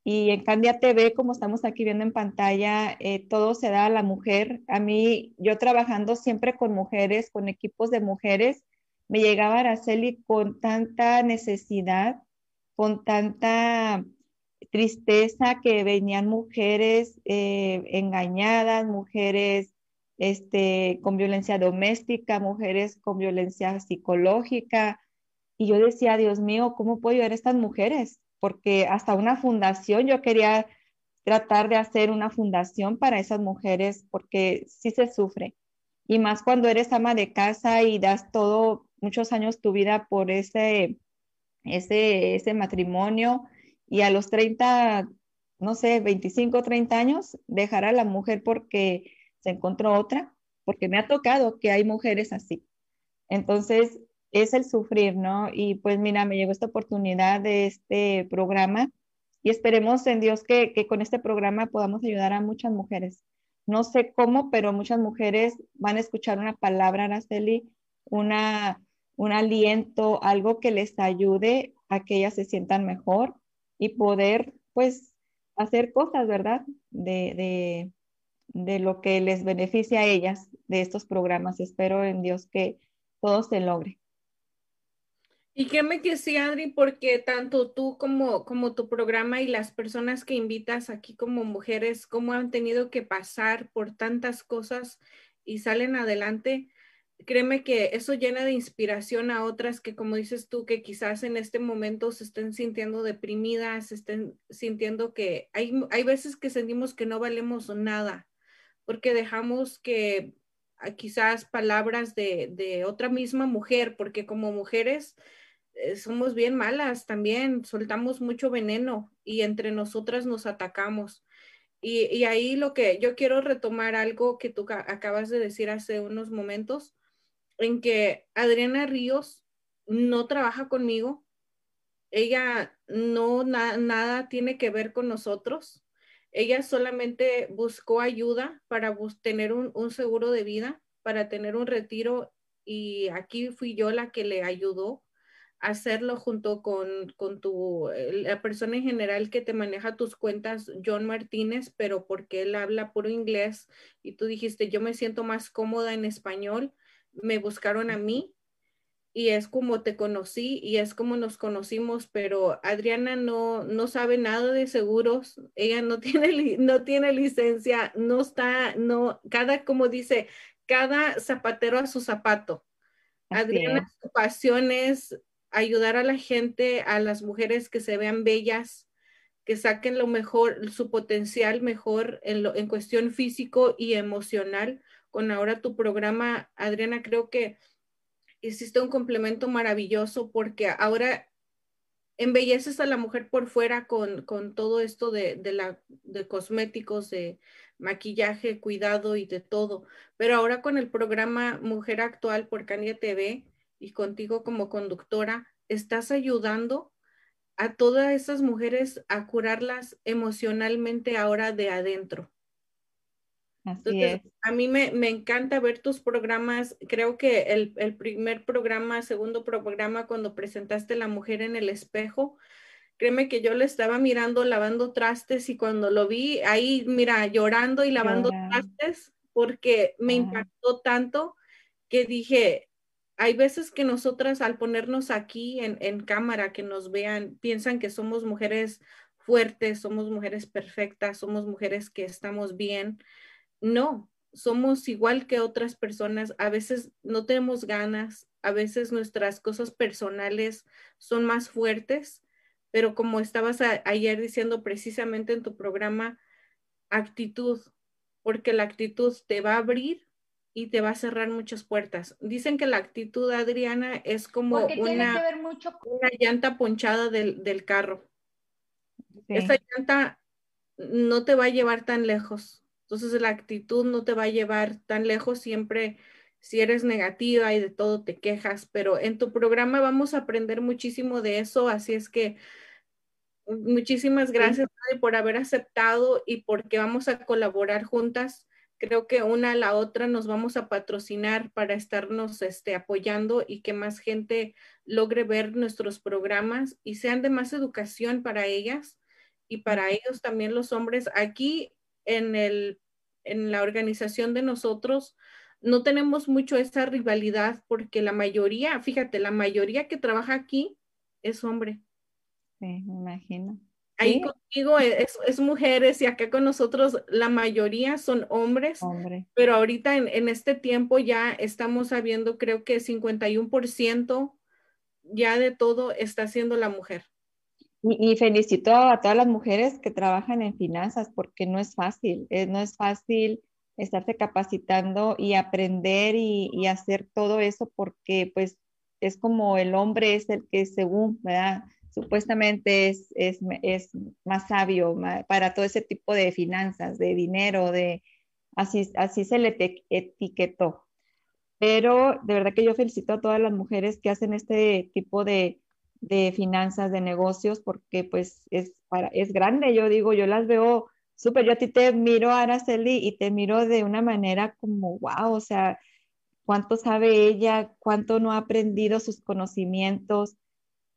Y en Candia TV, como estamos aquí viendo en pantalla, eh, todo se da a la mujer. A mí, yo trabajando siempre con mujeres, con equipos de mujeres, me llegaba Araceli con tanta necesidad, con tanta tristeza que venían mujeres eh, engañadas, mujeres este, con violencia doméstica, mujeres con violencia psicológica. Y yo decía, Dios mío, ¿cómo puedo ayudar a estas mujeres? Porque hasta una fundación, yo quería tratar de hacer una fundación para esas mujeres porque sí se sufre. Y más cuando eres ama de casa y das todo muchos años tu vida por ese, ese, ese matrimonio y a los 30, no sé, 25, 30 años, dejar a la mujer porque se encontró otra, porque me ha tocado que hay mujeres así. Entonces, es el sufrir, ¿no? Y pues mira, me llegó esta oportunidad de este programa y esperemos en Dios que, que con este programa podamos ayudar a muchas mujeres. No sé cómo, pero muchas mujeres van a escuchar una palabra, Araceli, una, un aliento, algo que les ayude a que ellas se sientan mejor y poder, pues, hacer cosas, ¿verdad? De, de, lo que les beneficia a ellas de estos programas. Espero en Dios que todo se logre. Y me que sí, Adri, porque tanto tú como, como tu programa y las personas que invitas aquí como mujeres, cómo han tenido que pasar por tantas cosas y salen adelante, créeme que eso llena de inspiración a otras que, como dices tú, que quizás en este momento se estén sintiendo deprimidas, se estén sintiendo que hay, hay veces que sentimos que no valemos nada, porque dejamos que ah, quizás palabras de, de otra misma mujer, porque como mujeres eh, somos bien malas también, soltamos mucho veneno y entre nosotras nos atacamos. Y, y ahí lo que yo quiero retomar algo que tú acabas de decir hace unos momentos en que Adriana Ríos no trabaja conmigo, ella no nada tiene que ver con nosotros, ella solamente buscó ayuda para tener un, seguro de vida, para tener un retiro y aquí fui yo la que le ayudó a hacerlo junto con, con tu, la persona en general que te maneja tus cuentas, John Martínez, pero porque él habla puro inglés y tú dijiste, yo me siento más cómoda en español me buscaron a mí y es como te conocí y es como nos conocimos, pero Adriana no, no sabe nada de seguros, ella no tiene, no tiene licencia, no está, no, cada, como dice, cada zapatero a su zapato. Adriana, su pasión es ayudar a la gente, a las mujeres que se vean bellas, que saquen lo mejor, su potencial mejor en, lo, en cuestión físico y emocional, con ahora tu programa, Adriana, creo que hiciste un complemento maravilloso porque ahora embelleces a la mujer por fuera con, todo esto de, la, de cosméticos, de maquillaje, cuidado y de todo. Pero ahora con el programa Mujer Actual por Candia TV y contigo como conductora, estás ayudando a todas esas mujeres a curarlas emocionalmente ahora de adentro. Entonces, a mí me, encanta ver tus programas. Creo que el, primer programa, segundo programa, cuando presentaste La Mujer en el Espejo, créeme que yo le estaba mirando lavando trastes y cuando lo vi ahí, mira, llorando y lavando trastes, porque me impactó tanto que dije, hay veces que nosotras al ponernos aquí en, en cámara, que nos vean, piensan que somos mujeres fuertes, somos mujeres perfectas, somos mujeres que estamos bien no, somos igual que otras personas, a veces no tenemos ganas, a veces nuestras cosas personales son más fuertes, pero como estabas ayer diciendo precisamente en tu programa, actitud, porque la actitud te va a abrir y te va a cerrar muchas puertas. Dicen que la actitud, Adriana, es como una, llanta ponchada del, carro. Esa llanta no te va a llevar tan lejos entonces la actitud no te va a llevar tan lejos, siempre si eres negativa y de todo te quejas, pero en tu programa vamos a aprender muchísimo de eso, así es que muchísimas gracias por haber aceptado y porque vamos a colaborar juntas. Creo que una a la otra nos vamos a patrocinar para estarnos este, apoyando y que más gente logre ver nuestros programas y sean de más educación para ellas y para ellos también los hombres. Aquí en, el, en la organización de nosotros no tenemos mucho esa rivalidad porque la mayoría, fíjate, la mayoría que trabaja aquí es hombre. Sí, me imagino. Ahí contigo es, es, mujeres y acá con nosotros la mayoría son hombres, Hombre. pero ahorita en, en, este tiempo ya estamos sabiendo, creo que 51% ya de todo está haciendo la mujer. Y, y, felicito a todas las mujeres que trabajan en finanzas porque no es fácil, eh, no es fácil estarse capacitando y aprender y, y, hacer todo eso porque pues es como el hombre es el que según, ¿verdad? Supuestamente es, es, es más sabio más, para todo ese tipo de finanzas, de dinero, de así, así se le etiquetó. Pero de verdad que yo felicito a todas las mujeres que hacen este tipo de, de finanzas, de negocios, porque pues es, para, es grande, yo digo, yo las veo súper, yo a ti te miro, Araceli, y te miro de una manera como, wow, o sea, cuánto sabe ella, cuánto no ha aprendido sus conocimientos,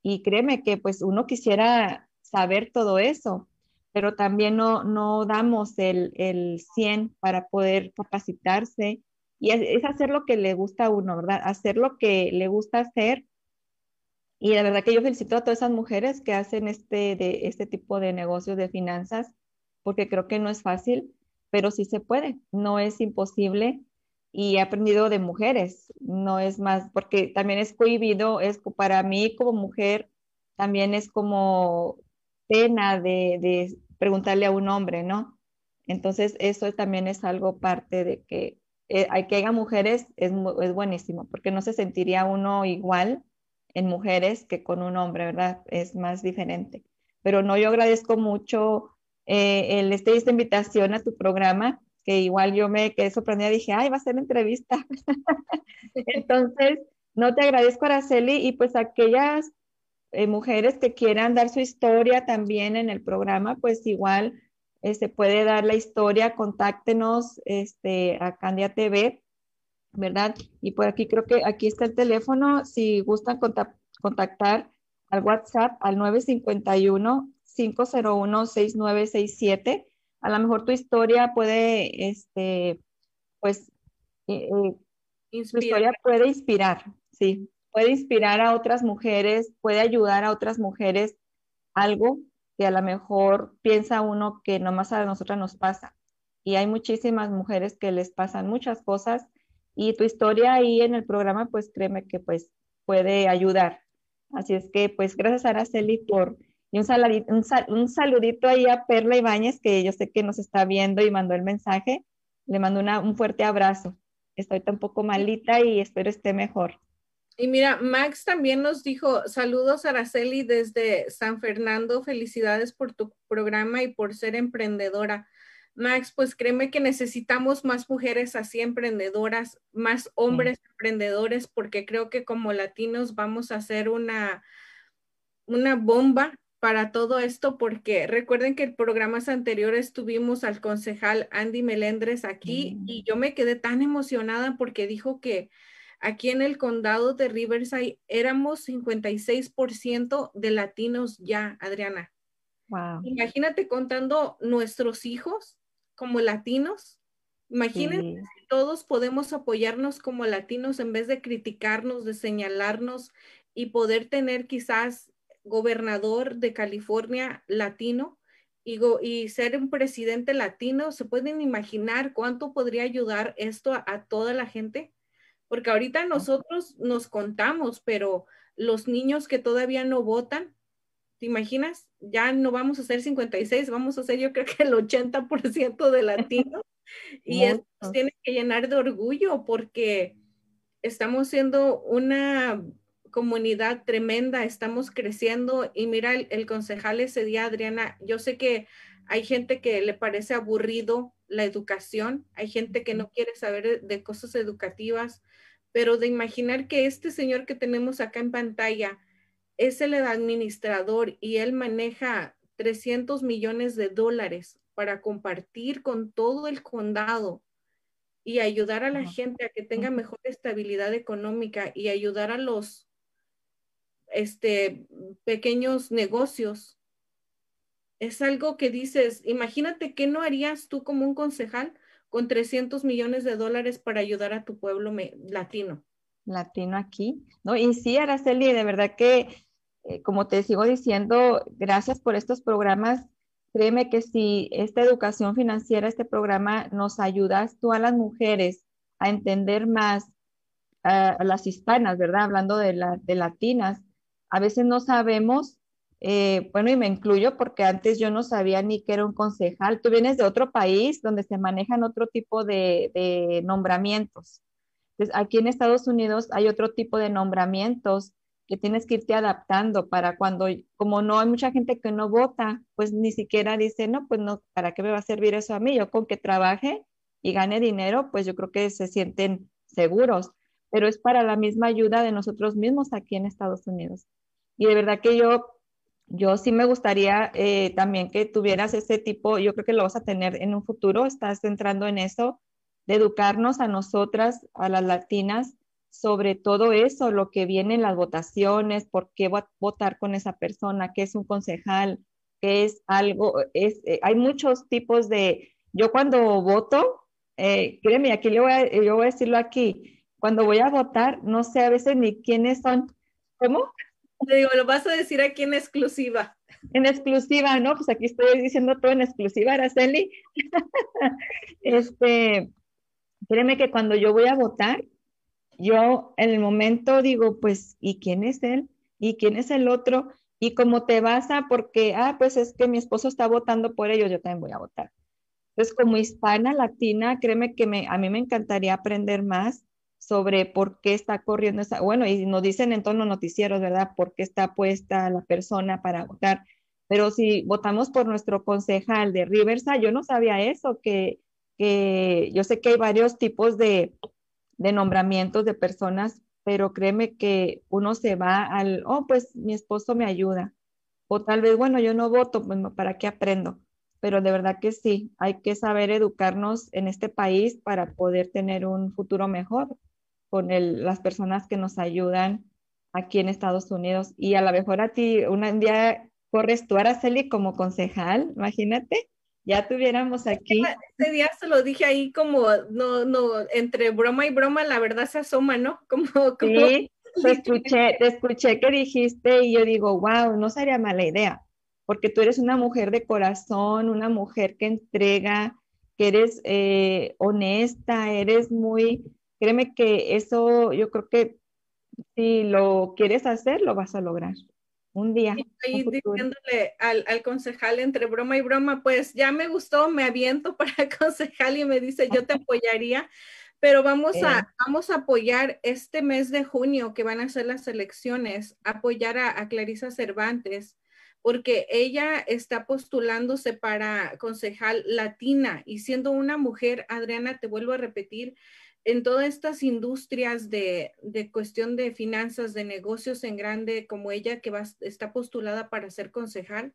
y créeme que pues uno quisiera saber todo eso, pero también no, no damos el, el 100 para poder capacitarse, y es, hacer lo que le gusta a uno, ¿verdad? Hacer lo que le gusta hacer y la verdad que yo felicito a todas esas mujeres que hacen este, de, este tipo de negocios de finanzas, porque creo que no es fácil, pero sí se puede, no es imposible. Y he aprendido de mujeres, no es más, porque también es cohibido, es para mí como mujer, también es como pena de, de preguntarle a un hombre, ¿no? Entonces, eso también es algo parte de que eh, hay que haya mujeres, es, es buenísimo, porque no se sentiría uno igual en mujeres que con un hombre, ¿verdad? Es más diferente. Pero no, yo agradezco mucho eh, el, este, esta invitación a tu programa, que igual yo me quedé sorprendida, dije, ay, va a ser entrevista. Entonces, no te agradezco, Araceli, y pues aquellas eh, mujeres que quieran dar su historia también en el programa, pues igual se este, puede dar la historia, contáctenos este, a Candia TV ¿verdad? Y por aquí creo que aquí está el teléfono, si gustan contactar al WhatsApp al 951-501-6967. A lo mejor tu historia puede, este, pues, eh, eh tu historia puede inspirar, sí, puede inspirar a otras mujeres, puede ayudar a otras mujeres algo que a lo mejor piensa uno que nomás a nosotras nos pasa. Y hay muchísimas mujeres que les pasan muchas cosas y tu historia ahí en el programa, pues créeme que pues puede ayudar. Así es que pues gracias Araceli por... Y un saludito ahí a Perla Ibáñez, que yo sé que nos está viendo y mandó el mensaje. Le mando una, un fuerte abrazo. Estoy tan poco malita y espero esté mejor. Y mira, Max también nos dijo, saludos Araceli desde San Fernando, felicidades por tu programa y por ser emprendedora. Max, pues créeme que necesitamos más mujeres así emprendedoras, más hombres sí. emprendedores, porque creo que como latinos vamos a hacer una, una bomba para todo esto, porque recuerden que en programas anteriores tuvimos al concejal Andy Melendres aquí mm. y yo me quedé tan emocionada porque dijo que aquí en el condado de Riverside éramos 56% de latinos ya, Adriana. Wow. Imagínate contando nuestros hijos como latinos. Imagínense sí. todos podemos apoyarnos como latinos en vez de criticarnos, de señalarnos y poder tener quizás gobernador de California latino y, y ser un presidente latino. ¿Se pueden imaginar cuánto podría ayudar esto a, a toda la gente? Porque ahorita nosotros nos contamos, pero los niños que todavía no votan, ¿Te imaginas? Ya no vamos a ser 56, vamos a ser yo creo que el 80% de latinos. y eso nos tiene que llenar de orgullo porque estamos siendo una comunidad tremenda, estamos creciendo y mira el, concejal ese día, Adriana, yo sé que hay gente que le parece aburrido la educación, hay gente que no quiere saber de cosas educativas, pero de imaginar que este señor que tenemos acá en pantalla es el administrador y él maneja 300 millones de dólares para compartir con todo el condado y ayudar a la gente a que tenga mejor estabilidad económica y ayudar a los este, pequeños negocios. Es algo que dices, imagínate qué no harías tú como un concejal con 300 millones de dólares para ayudar a tu pueblo latino. Latino aquí, ¿no? Y sí, Araceli, de verdad que, eh, como te sigo diciendo, gracias por estos programas Créeme que si esta educación financiera, este programa nos ayudas tú a las mujeres a entender más a, las hispanas, ¿verdad? Hablando de, de latinas, a veces no sabemos, eh, bueno, y me incluyo porque antes yo no sabía ni que era un concejal. Tú vienes de otro país donde se manejan otro tipo de, de nombramientos. Entonces, aquí en Estados Unidos hay otro tipo de nombramientos que tienes que irte adaptando para cuando, como no hay mucha gente que no vota, pues ni siquiera dice, no, pues no, ¿para qué me va a servir eso a mí? Yo con que trabaje y gane dinero, pues yo creo que se sienten seguros, pero es para la misma ayuda de nosotros mismos aquí en Estados Unidos. Y de verdad que yo, yo sí me gustaría eh, también que tuvieras ese tipo, yo creo que lo vas a tener en un futuro, estás entrando en eso, de educarnos a nosotras, a las latinas, sobre todo eso, lo que viene en las votaciones, por qué votar con esa persona, qué es un concejal, qué es algo, es, eh, hay muchos tipos de, yo cuando voto, eh, créeme, aquí yo voy, a, yo voy a decirlo aquí, cuando voy a votar, no sé a veces ni quiénes son, ¿cómo? Te digo, lo vas a decir aquí en exclusiva. En exclusiva, ¿no? Pues aquí estoy diciendo todo en exclusiva, Araceli. este, créeme que cuando yo voy a votar, yo en el momento digo, pues, ¿y quién es él? ¿Y quién es el otro? Y como te vas a, porque, ah, pues es que mi esposo está votando por ellos, yo también voy a votar. Entonces, como hispana latina, créeme que me, a mí me encantaría aprender más sobre por qué está corriendo esa, bueno, y nos dicen en todos los noticieros, ¿verdad? ¿Por qué está puesta la persona para votar? Pero si votamos por nuestro concejal de Riverside, yo no sabía eso, que, que yo sé que hay varios tipos de, de nombramientos de personas, pero créeme que uno se va al, oh, pues mi esposo me ayuda. O tal vez, bueno, yo no voto, ¿para qué aprendo? Pero de verdad que sí, hay que saber educarnos en este país para poder tener un futuro mejor con las personas que nos ayudan aquí en Estados Unidos. Y a lo mejor a ti, un día corres tú, Araceli, como concejal, imagínate, ya tuviéramos aquí. Ese día se lo dije ahí como, no, no, entre broma y broma, la verdad se asoma, ¿no? Como, como... Sí, te escuché, te escuché que dijiste y yo digo, wow, no sería mala idea, porque tú eres una mujer de corazón, una mujer que entrega, que eres eh, honesta, eres muy, créeme que eso yo creo que si lo quieres hacer, lo vas a lograr un día. Diciéndole al, al, concejal entre broma y broma, pues ya me gustó, me aviento para el concejal y me dice, yo te apoyaría, pero vamos a, eh. vamos a apoyar este mes de junio que van a ser las elecciones, apoyar a, a Clarisa Cervantes porque ella está postulándose para concejal latina y siendo una mujer, Adriana, te vuelvo a repetir, en todas estas industrias de, cuestión de finanzas, de negocios en grande, como ella que va, está postulada para ser concejal,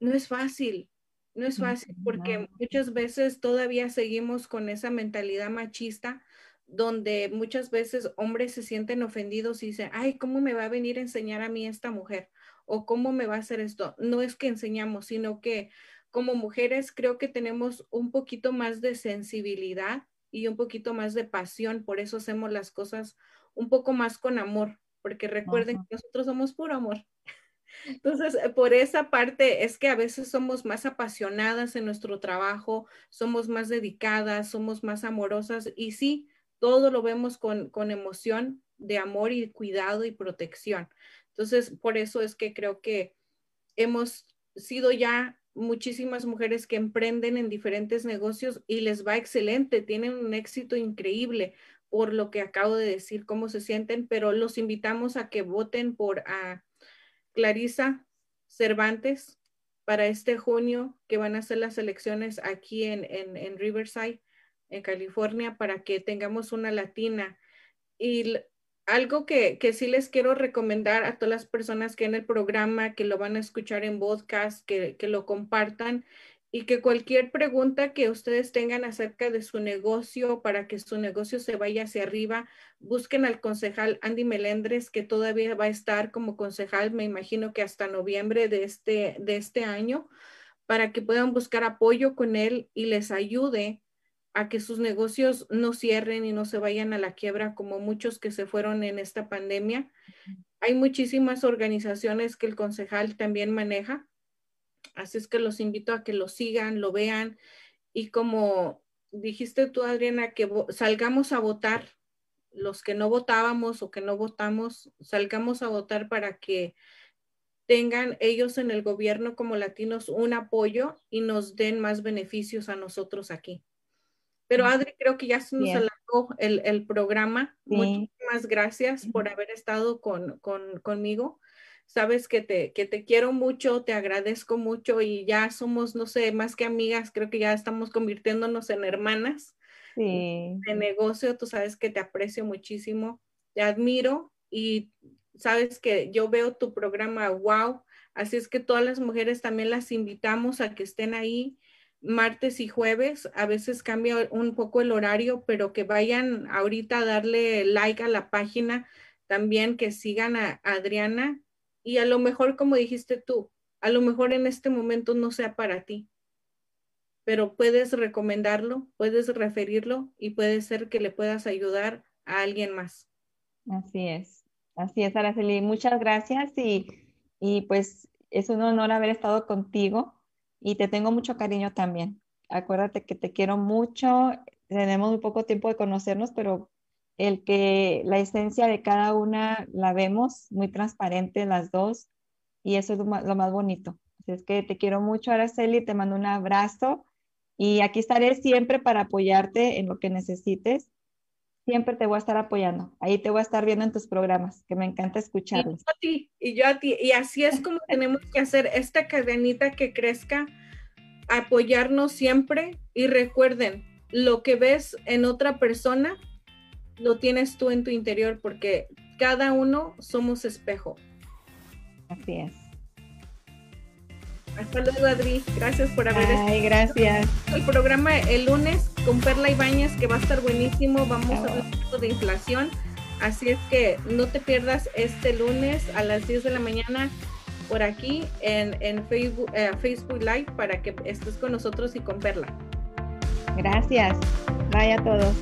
no es fácil, no es fácil porque muchas veces todavía seguimos con esa mentalidad machista donde muchas veces hombres se sienten ofendidos y dicen, ay, ¿cómo me va a venir a enseñar a mí esta mujer? ¿O cómo me va a hacer esto? No es que enseñamos, sino que como mujeres creo que tenemos un poquito más de sensibilidad y un poquito más de pasión, por eso hacemos las cosas un poco más con amor, porque recuerden que nosotros somos puro amor. Entonces, eh, por esa parte es que a veces somos más apasionadas en nuestro trabajo, somos más dedicadas, somos más amorosas y sí, todo lo vemos con, con emoción de amor y cuidado y protección. Entonces, por eso es que creo que hemos sido ya muchísimas mujeres que emprenden en diferentes negocios y les va excelente, tienen un éxito increíble por lo que acabo de decir, cómo se sienten, pero los invitamos a que voten por a Clarisa Cervantes para este junio, que van a ser las elecciones aquí en, en Riverside, en California, para que tengamos una latina. Y algo que, que, sí les quiero recomendar a todas las personas que en el programa, que lo van a escuchar en podcast, que, que lo compartan y que cualquier pregunta que ustedes tengan acerca de su negocio para que su negocio se vaya hacia arriba, busquen al concejal Andy Melendres, que todavía va a estar como concejal, me imagino que hasta noviembre de este, de este año, para que puedan buscar apoyo con él y les ayude a que sus negocios no cierren y no se vayan a la quiebra como muchos que se fueron en esta pandemia. Hay muchísimas organizaciones que el concejal también maneja, así es que los invito a que lo sigan, lo vean y como dijiste tú, Adriana, que salgamos a votar, los que no votábamos o que no votamos, salgamos a votar para que tengan ellos en el gobierno como latinos un apoyo y nos den más beneficios a nosotros aquí. Pero Adri, creo que ya se nos alargó el, el programa. Muchísimas gracias por haber estado con, con, conmigo. Sabes que te, que te quiero mucho, te agradezco mucho y ya somos, no sé, más que amigas, creo que ya estamos convirtiéndonos en hermanas de negocio. Tú sabes que te aprecio muchísimo, te admiro y sabes que yo veo tu programa, wow. Así es que todas las mujeres también las invitamos a que estén ahí martes y jueves. A veces cambia un poco el horario, pero que vayan ahorita a darle like a la página, también que sigan a Adriana y a lo mejor, como dijiste tú, a lo mejor en este momento no sea para ti, pero puedes recomendarlo, puedes referirlo y puede ser que le puedas ayudar a alguien más. Así es, así es, Araceli. Muchas gracias y, y pues es un honor haber estado contigo y te tengo mucho cariño también. Acuérdate que te quiero mucho, tenemos muy poco tiempo de conocernos, pero el que la esencia de cada una la vemos muy transparente las dos y eso es lo más, bonito. Así es que te quiero mucho, Araceli, te mando un abrazo y aquí estaré siempre para apoyarte en lo que necesites siempre te voy a estar apoyando. Ahí te voy a estar viendo en tus programas, que me encanta escucharlos. Y yo a ti, y yo a ti. Y así es como tenemos que hacer esta cadenita que crezca, apoyarnos siempre. Y recuerden, lo que ves en otra persona, lo tienes tú en tu interior, porque cada uno somos espejo. Así es. Hasta luego, Adri. Gracias por haber Ay, gracias. El programa el lunes con Perla Ibáñez, que va a estar buenísimo. Vamos a hablar de inflación. Así es que no te pierdas este lunes a las 10 de la mañana por aquí en, Facebook, eh, Facebook Live para que estés con nosotros y con Perla. Gracias. Bye a todos.